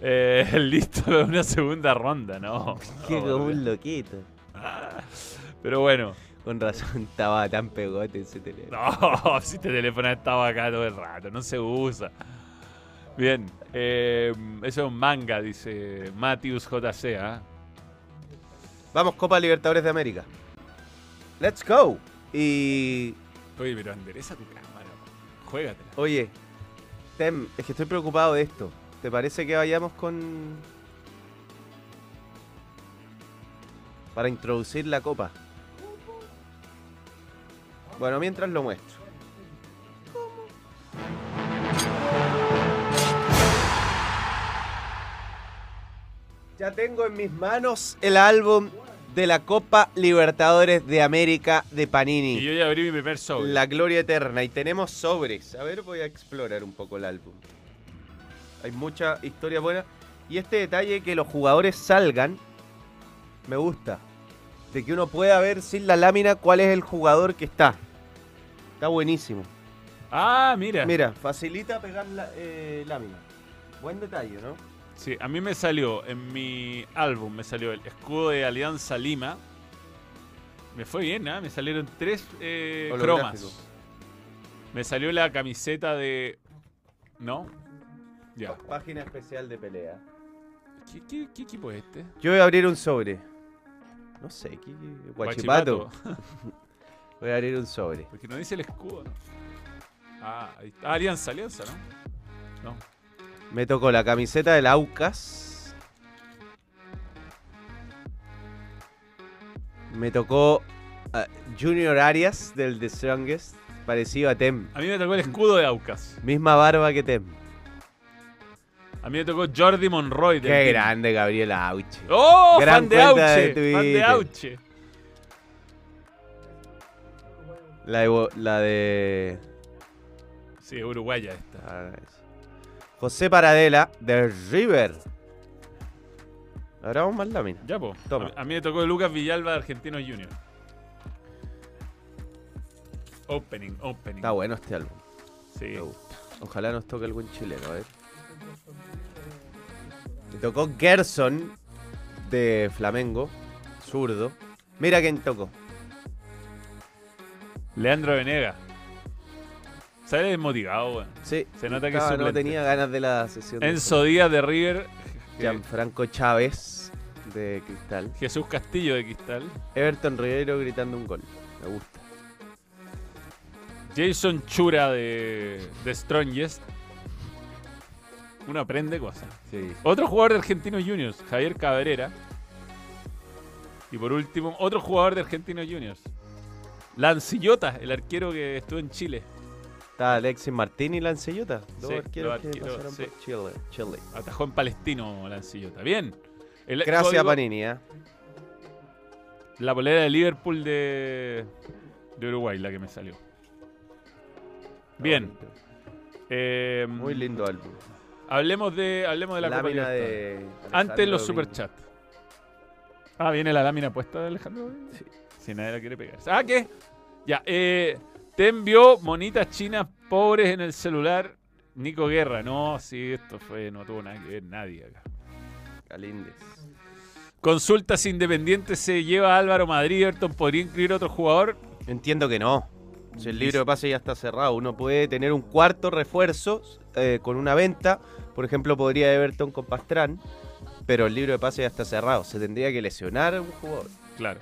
Eh, listo de una segunda ronda, no. Qué no, como un loquito. Pero bueno, Con razón estaba tan pegote ese teléfono. no, si este teléfono estaba acá todo el rato, no se usa. Bien, eh, eso es un manga, dice Matthews JC. ¿ah? Vamos, Copa Libertadores de América. Let's go. Y Oye, pero endereza tu cámara, juégatela. oye, Tem, es que estoy preocupado de esto. ¿Te parece que vayamos con para introducir la copa? Bueno, mientras lo muestro. Ya tengo en mis manos el álbum de la Copa Libertadores de América de Panini. Y yo ya abrí mi primer sobre. La Gloria Eterna. Y tenemos sobres. A ver, voy a explorar un poco el álbum. Hay mucha historia buena. Y este detalle que los jugadores salgan, me gusta. De que uno pueda ver sin la lámina cuál es el jugador que está. Está buenísimo. Ah, mira. Mira, facilita pegar la eh, lámina. Buen detalle, ¿no? Sí, a mí me salió en mi álbum, me salió el escudo de Alianza Lima. Me fue bien, ¿ah? Me salieron tres eh, cromas. Me salió la camiseta de... ¿No? Ya. Página especial de pelea. ¿Qué, qué- qué equipo es este? Yo voy a abrir un sobre. No sé, ¿qué? Guachipato. Guachipato. Voy a abrir un sobre. Porque no dice el escudo, ¿no? Ah, ahí está. Ah, Alianza, Alianza, ¿no? No. Me tocó la camiseta del Aucas. Me tocó ah, Junior Arias del The Strongest, parecido a Tem. A mí me tocó el escudo de Aucas. Misma barba que Tem. A mí me tocó Jordi Monroy. del Qué Team. grande Gabriel Auche. ¡Oh! Gran fan de cuenta de Auche. fan de. Auche. La de, Bo- la de Sí, uruguaya esta. José Paradela de River. Ahora vamos más lámina. Ya, po. Toma. A, a mí me tocó Lucas Villalba de Argentinos Junior. Opening, opening. Está bueno este álbum. Sí. Me gusta. Ojalá nos toque algún chileno, ver. Me tocó Gerson de Flamengo, zurdo. Mira quién tocó. Leandro Venega. Sale desmotivado, weón. Sí. Se nota que es no tenía ganas de la sesión. Enzo Díaz de River. eh, Gianfranco Chávez de Cristal. Jesús Castillo de Cristal. Everton Rivero gritando un gol. Me gusta. Jason Chura de, de Strongest. Uno aprende cosas. Sí. Otro jugador de Argentinos Juniors, Javier Cabrera. Y por último, otro jugador de Argentinos Juniors. Lancillota, el arquero que estuvo en Chile. Está Alexis Martín y Lancillota. Dos Sí, arqueros que pasaron sí. por Chile. Chile. Atajó en Palestino Lancillota. Bien. El Gracias, código- Panini. ¿eh? La polera de Liverpool de, de Uruguay, la que me salió. Bien. Eh, Muy lindo álbum. Hablemos de, hablemos de la Lámina de. Antes los superchats. Ah, viene la lámina puesta de Alejandro. Sí. Si nadie la quiere pegar. Ah, ¿qué? Ya, eh, te envió monitas chinas pobres en el celular. Nico Guerra. No, sí, esto fue, no tuvo nada que ver nadie acá. Galíndez. Consultas independientes se lleva a Álvaro Madrid. Everton podría incluir otro jugador. Entiendo que no. Si el libro de pase ya está cerrado, uno puede tener un cuarto refuerzo eh, con una venta. Por ejemplo, podría Everton con Pastrán. Pero el libro de pase ya está cerrado. Se tendría que lesionar a un jugador. Claro.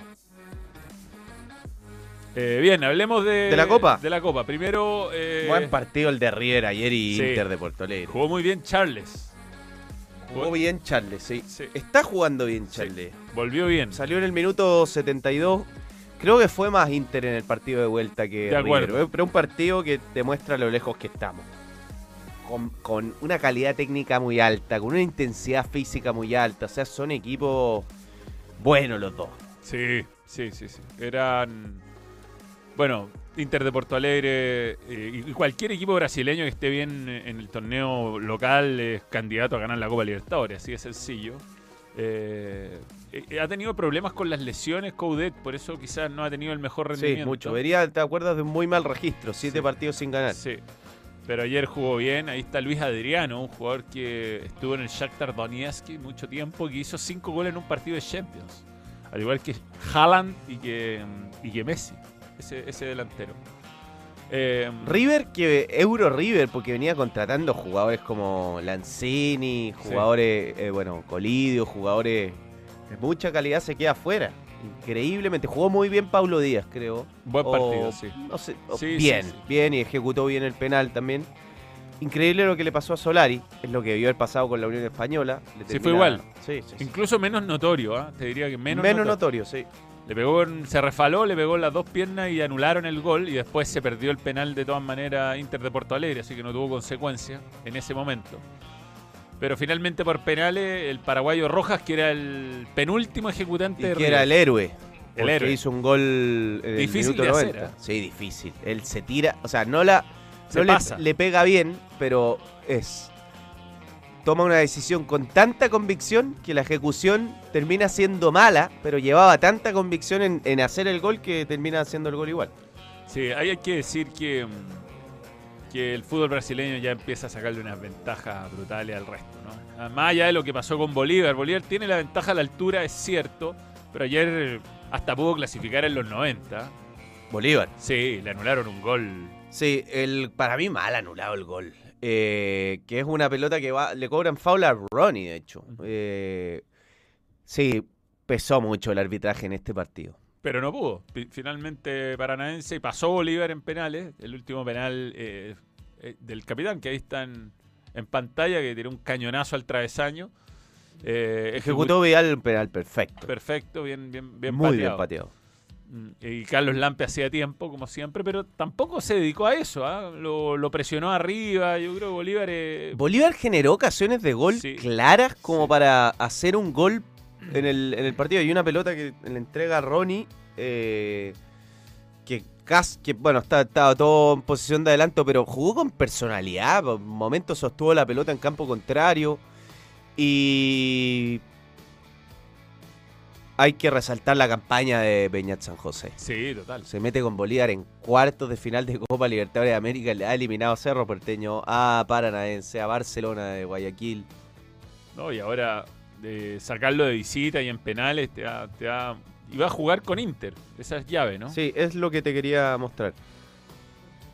Eh, bien, hablemos de, ¿De la Copa? De la Copa. Primero, eh, Buen partido el de River ayer y sí. Inter de Porto Alegre. jugó muy bien Charles. Jugó bien Charles, sí. Sí. Está jugando bien Sí. Charles. Volvió bien. Salió en el minuto 72. Creo que fue más Inter en el partido de vuelta que De acuerdo. River. Pero un partido que demuestra lo lejos que estamos. Con, con una calidad técnica muy alta, con una intensidad física muy alta. O sea, son equipos buenos los dos. Sí, sí, sí, sí. Eran. Bueno, Inter de Porto Alegre eh, y cualquier equipo brasileño que esté bien en el torneo local es candidato a ganar la Copa Libertadores, así de sencillo. Eh, eh, ha tenido problemas con las lesiones Coudet, por eso quizás no ha tenido el mejor rendimiento. Sí, mucho. Vería, ¿te acuerdas de un muy mal registro? Siete Sí. partidos sin ganar. Sí. Pero ayer jugó bien. Ahí está Luis Adriano, un jugador que estuvo en el Shakhtar Donetsk mucho tiempo, que hizo cinco goles en un partido de Champions. Al igual que Haaland y que, y que Messi, ese, ese delantero. Eh, River, que Euro River, porque venía contratando jugadores como Lanzini, jugadores, eh, bueno, Colidio, jugadores de mucha calidad, se queda afuera. Increíblemente. Jugó muy bien Paulo Díaz, creo. buen O- partido, sí. No sé, o Sí, sí, bien, sí. bien y ejecutó bien el penal también. Increíble lo que le pasó a Solari, es lo que vio el pasado con la Unión Española. Le Sí, fue igual. Incluso menos notorio, ¿ah? te diría que menos, Menos, notorio. notorio, sí. Le pegó se refaló, le pegó en las dos piernas y anularon el gol y después se perdió el penal de todas maneras Inter de Porto Alegre, así que no tuvo consecuencia en ese momento. Pero finalmente por penales el paraguayo Rojas, que era el penúltimo ejecutante Y de que era el héroe. El héroe. hizo un gol en el Difícil minuto de hacer, 90. ¿eh? Sí, difícil. Él se tira, o sea, no la Se no le, pasa. le pega bien, pero es toma una decisión con tanta convicción que la ejecución termina siendo mala, pero llevaba tanta convicción en, en hacer el gol que termina haciendo el gol igual. Sí, ahí hay que decir que, mm, que el fútbol brasileño ya empieza a sacarle unas ventajas brutales al resto, ¿no? Ah, Más allá de lo que pasó con Bolívar. Bolívar tiene la ventaja a la altura, es cierto, pero ayer hasta pudo clasificar en los 90. Bolívar. Sí, le anularon un gol. Sí, el, para mí mal anulado el gol. Eh, que es una pelota que va, le cobran foul a Ronnie, de hecho. Eh, sí, pesó mucho el arbitraje en este partido. Pero no pudo. Finalmente Paranaense y pasó Bolívar en penales. El último penal eh, eh, del capitán, que ahí está en, en pantalla, que tiró un cañonazo al travesaño. Eh, Ejecutó Vidal un penal perfecto. Perfecto, bien, bien, bien Muy pateado. bien pateado. Mm, Y Carlos Lampe hacía tiempo, como siempre, pero tampoco se dedicó a eso. ¿ah? Lo, lo presionó arriba. Yo creo que Bolívar. eh, Bolívar generó ocasiones de gol Sí. claras como Sí. para hacer un gol en el, en el partido. Y una pelota que le entrega a Ronnie, eh, que, cas- que bueno, estaba todo en posición de adelanto, pero jugó con personalidad. Por momentos sostuvo la pelota en campo contrario. Y hay que resaltar la campaña de Peñat San José. sí, total. Se mete con Bolívar en cuartos de final de Copa Libertadores de América. Le ha eliminado a Cerro Porteño, a Paranaense, a Barcelona de Guayaquil. ¿no? Y ahora de sacarlo de visita y en penales te da, te da y va a jugar con Inter. Esa es llave, ¿no? Sí, es lo que te quería mostrar.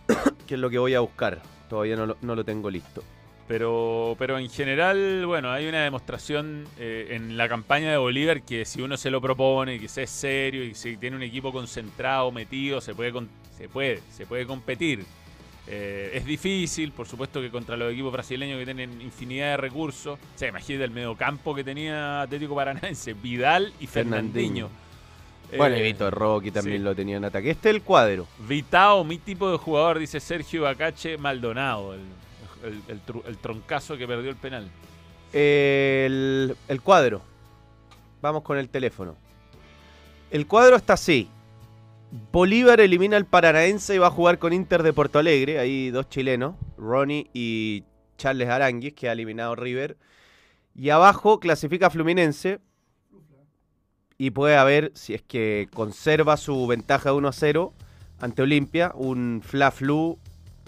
que es lo que voy a buscar. Todavía no lo, no lo tengo listo. Pero, pero en general, bueno, hay una demostración eh, en la campaña de Bolívar que si uno se lo propone, que se es serio y si tiene un equipo concentrado, metido, se puede, se puede, se puede competir. Eh, es difícil, por supuesto que contra los equipos brasileños que tienen infinidad de recursos. O sea, imagínate el mediocampo que tenía Atlético Paranaense, Vidal y Fernandinho. Bueno, Eh, y Vitor Rocky también sí. lo tenía en ataque. Este es el cuadro. Vitao, mi tipo de jugador, dice Sergio Bacache Maldonado, el, el- el troncazo que perdió el penal. El, el cuadro. Vamos con el teléfono. El cuadro está así. Bolívar elimina al Paranaense y va a jugar con Inter de Porto Alegre. Hay dos chilenos, Ronnie y Charles Aranguis, que ha eliminado River. Y abajo clasifica Fluminense. Y puede haber, si es que conserva su ventaja de 1 a 0 ante Olimpia, un Fla-Flu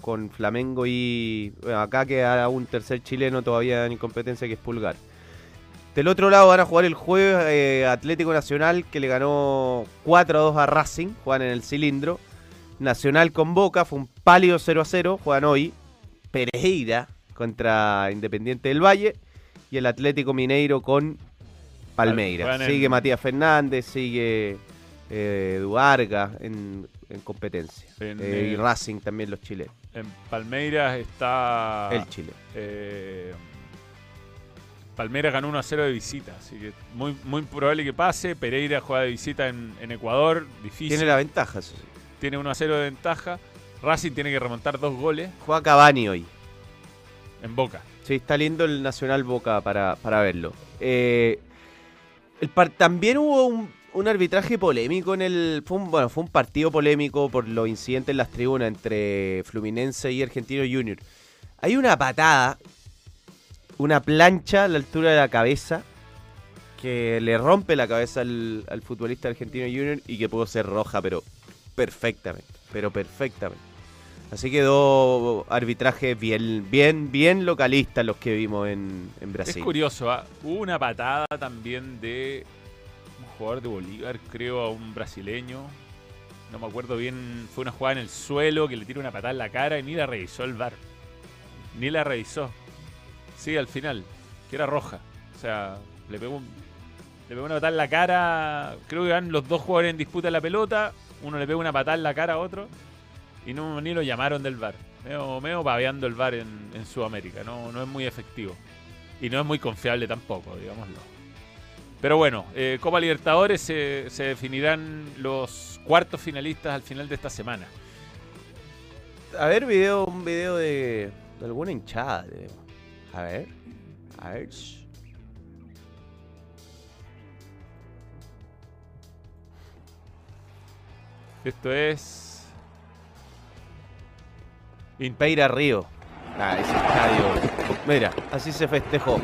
con Flamengo y. Bueno, acá queda un tercer chileno todavía en incompetencia que es Pulgar. Del otro lado van a jugar el jueves eh, Atlético Nacional que le ganó 4 a 2 a Racing, juegan en el cilindro. Nacional con Boca, fue un pálido 0 a 0, juegan hoy. Pereira contra Independiente del Valle y el Atlético Mineiro con Palmeiras. Sigue Matías Fernández, sigue eh, Duarga en, en competencia. En, Eh, y eh, Racing también los chilenos. En Palmeiras está. El Chile. eh, Palmeiras ganó 1 a 0 de visita, así que muy, muy probable que pase. Pereira juega de visita en, en Ecuador, difícil. Tiene la ventaja, eso sí. Tiene 1 a 0 de ventaja. Racing tiene que remontar dos goles Juega Cavani hoy. en Boca. Sí, está lindo el Nacional Boca para, para verlo. Eh, el par- también hubo un, un arbitraje polémico en el. Fue un, bueno, fue un partido polémico por los incidentes en las tribunas entre Fluminense y Argentino Junior. Hay una patada, una plancha a la altura de la cabeza que le rompe la cabeza al, al futbolista Argentino Junior y que pudo ser roja, pero perfectamente. Pero perfectamente. Así quedó arbitrajes bien, bien, bien localistas los que vimos en, en Brasil. Es curioso, ¿ah? hubo una patada también de jugador de Bolívar, creo, a un brasileño. No me acuerdo bien, fue una jugada en el suelo que le tira una patada en la cara y ni la revisó el VAR. Ni la revisó. Sí, al final, que era roja. O sea, le pegó, un- le pegó una patada en la cara. Creo que van los dos jugadores en disputa la pelota. Uno le pega una patada en la cara a otro. Y no, ni lo llamaron del VAR. Medio, medio babeando el VAR en, en Sudamérica. No, no es muy efectivo. Y no es muy confiable tampoco, digámoslo. Pero bueno, eh, Copa Libertadores se, se definirán los cuartos finalistas al final de esta semana. A ver, video, un video de, de alguna hinchada. de- A ver. A ver. Esto es. Peira Río. Ah, ese estadio. Mira, así se festejó.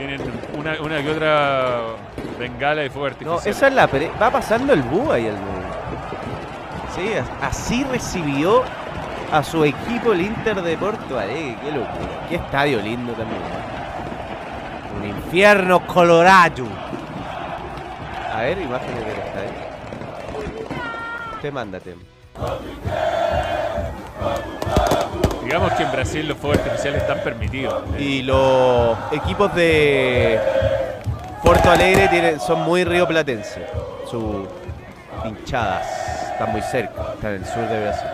Tienen una, una que otra bengala y fuego No, esa es la Va pasando el búho ahí al medio. Sí, as- así recibió a su equipo el Inter de Porto Alegre. Qué locura. Qué estadio lindo también. Un infierno colorado. A ver, imágenes del estadio. Usted mándate. Digamos que en Brasil los fuegos artificiales están permitidos. Eh, Y los equipos de Porto Alegre tienen, son muy rioplatenses. Sus hinchadas están muy cerca, están en el sur de Brasil.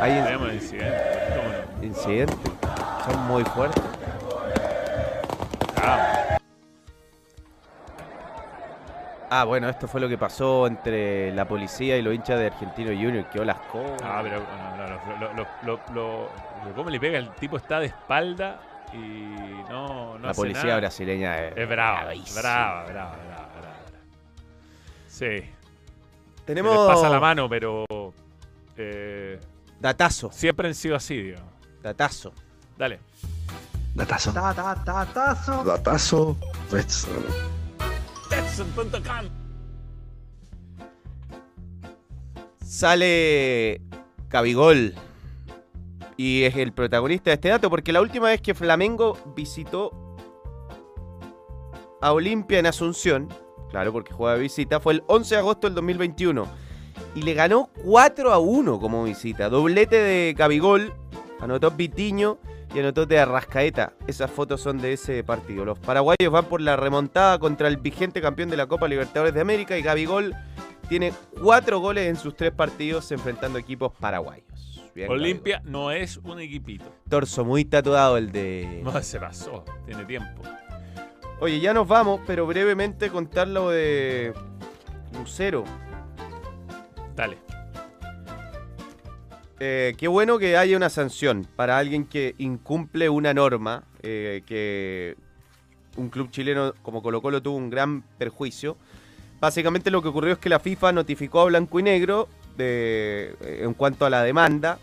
Hay incidentes, incidentes, son muy fuertes. Ah, bueno, esto fue lo que pasó entre la policía y los hinchas de Argentino Junior. Qué las cosas. ah, pero no, no, lo, lo- lo- lo- lo- lo- ¿cómo le pega? El tipo está de espalda y no, no la hace policía nada. brasileña es, Es brava, brava, brava, brava, brava. Sí. Tenemos Les pasa la mano, pero eh, datazo, siempre han sido así, digamos. datazo. Dale. Datazo. Ta, ta, tatazo. Datazo. Sale Cabigol. Y es el protagonista de este dato porque la última vez que Flamengo visitó a Olimpia en Asunción, claro, porque juega de visita, fue el 11 de agosto del 2021. Y le ganó 4 a 1 como visita. Doblete de Gabigol, anotó Vitiño y anotó de Arrascaeta. Esas fotos son de ese partido. Los paraguayos van por la remontada contra el vigente campeón de la Copa Libertadores de América y Gabigol tiene 4 goles en sus 3 partidos enfrentando equipos paraguayos. Bien, Olimpia no es un equipito. Torso muy tatuado el de... No, se pasó. Tiene tiempo. Oye, ya nos vamos, pero brevemente contar lo de Lucero. Dale. Eh, qué bueno que haya una sanción para alguien que incumple una norma, eh, que un club chileno como Colo Colo tuvo un gran perjuicio. Básicamente lo que ocurrió es que la FIFA notificó a Blanco y Negro de, eh, en cuanto a la demanda.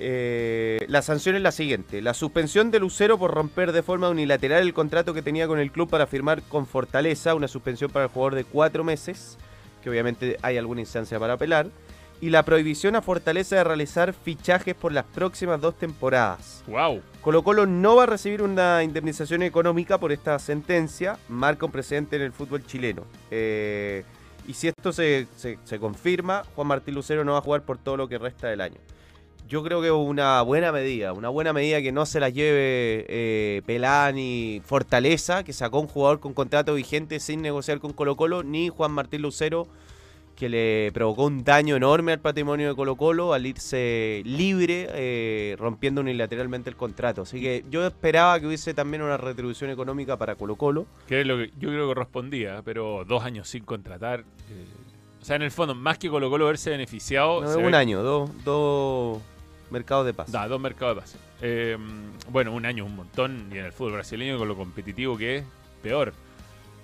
La sanción es la siguiente. La suspensión de Lucero por romper de forma unilateral el contrato que tenía con el club para firmar con Fortaleza, una suspensión para el jugador de cuatro meses, que obviamente hay alguna instancia para apelar y la prohibición a Fortaleza de realizar fichajes por las próximas dos temporadas. Wow. Colo Colo no va a recibir una indemnización económica por esta sentencia, marca un precedente en el fútbol chileno. Eh, y si esto se, se- se confirma, Juan Martín Lucero no va a jugar por todo lo que resta del año. Yo creo que es una buena medida, una buena medida que no se la lleve eh, Pelani Fortaleza, que sacó un jugador con contrato vigente sin negociar con Colo Colo, ni Juan Martín Lucero, que le provocó un daño enorme al patrimonio de Colo Colo al irse libre, eh, rompiendo unilateralmente el contrato. Así que yo esperaba que hubiese también una retribución económica para Colo Colo. Que es lo que yo creo que correspondía, pero dos años sin contratar. eh, o sea, en el fondo, más que Colo Colo verse beneficiado. No, un año, dos, dos mercados de paz. Da, dos mercados de pase. Eh, bueno, un año es un montón, y en el fútbol brasileño, con lo competitivo que es, peor.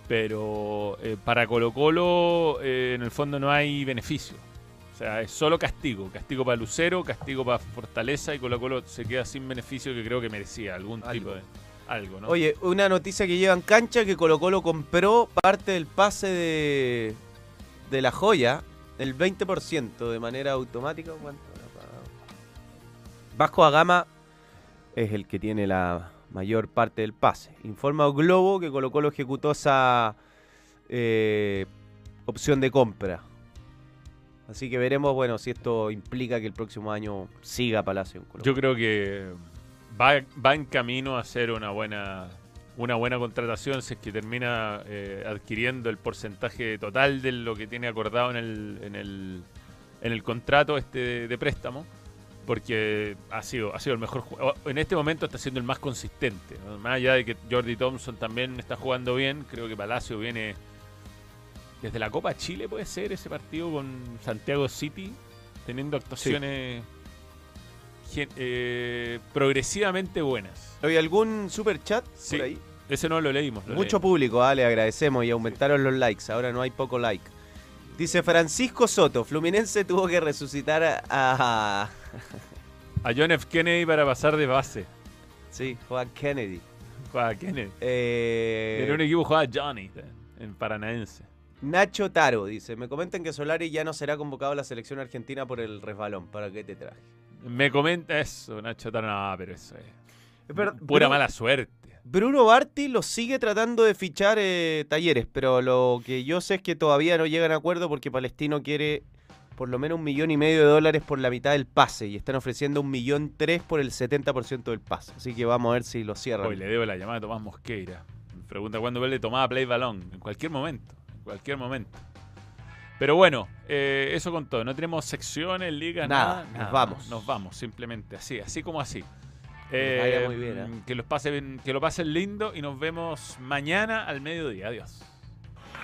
Pero eh, para Colo Colo, eh, en el fondo no hay beneficio. O sea, es solo castigo. Castigo para Lucero, castigo para Fortaleza, y Colo Colo se queda sin beneficio que creo que merecía algún Algo. tipo de... Algo, ¿no? Oye, una noticia que lleva en cancha que Colo Colo compró parte del pase de, de la joya, el 20% de manera automática. ¿Cuánto? Vasco Agama es el que tiene la mayor parte del pase. Informa Globo que Colo Colo ejecutó esa eh, opción de compra. Así que veremos, bueno, si esto implica que el próximo año siga Palacio en Colo Yo creo que va, va en camino a ser una buena una buena contratación si es que termina eh, adquiriendo el porcentaje total de lo que tiene acordado en el, en el, en el contrato este de préstamo porque ha sido ha sido el mejor en este momento está siendo el más consistente ¿no? más allá de que Jordi Thompson también está jugando bien creo que Palacio viene desde la Copa Chile puede ser ese partido con Santiago City teniendo actuaciones eh, progresivamente buenas. ¿Hay algún super chat Sí, por ahí? Ese no lo leímos. lo Mucho público, ah, le agradecemos y aumentaron los likes. Ahora no hay poco like. Dice Francisco Soto, Fluminense tuvo que resucitar a... A John F. Kennedy para pasar de base. sí, Juan Kennedy. Juega Kennedy. Eh, En un equipo jugaba Johnny eh, en Paranaense. Nacho Taro dice, me comentan que Solari ya no será convocado a la selección argentina por el resbalón. ¿Para qué te traje? Me comenta eso, Nacho Taro. No, pero eso es pura mala suerte. Bruno Barti lo sigue tratando de fichar eh, talleres, pero lo que yo sé es que todavía no llegan a acuerdo porque Palestino quiere por lo menos un millón y medio de dólares por la mitad del pase y están ofreciendo un millón tres por el 70% del pase. Así que vamos a ver si lo cierran. Hoy le debo la llamada a Tomás Mosqueira. Me pregunta cuándo le tomaba play balón. En cualquier momento. En cualquier momento. Pero bueno, eh, eso con todo. No tenemos secciones, ligas, Nada, nada. nos vamos. Nos vamos, simplemente. Así, así como así. vaya muy bien, ¿eh? Que, los pasen, que lo pasen lindo y nos vemos mañana al mediodía. Adiós.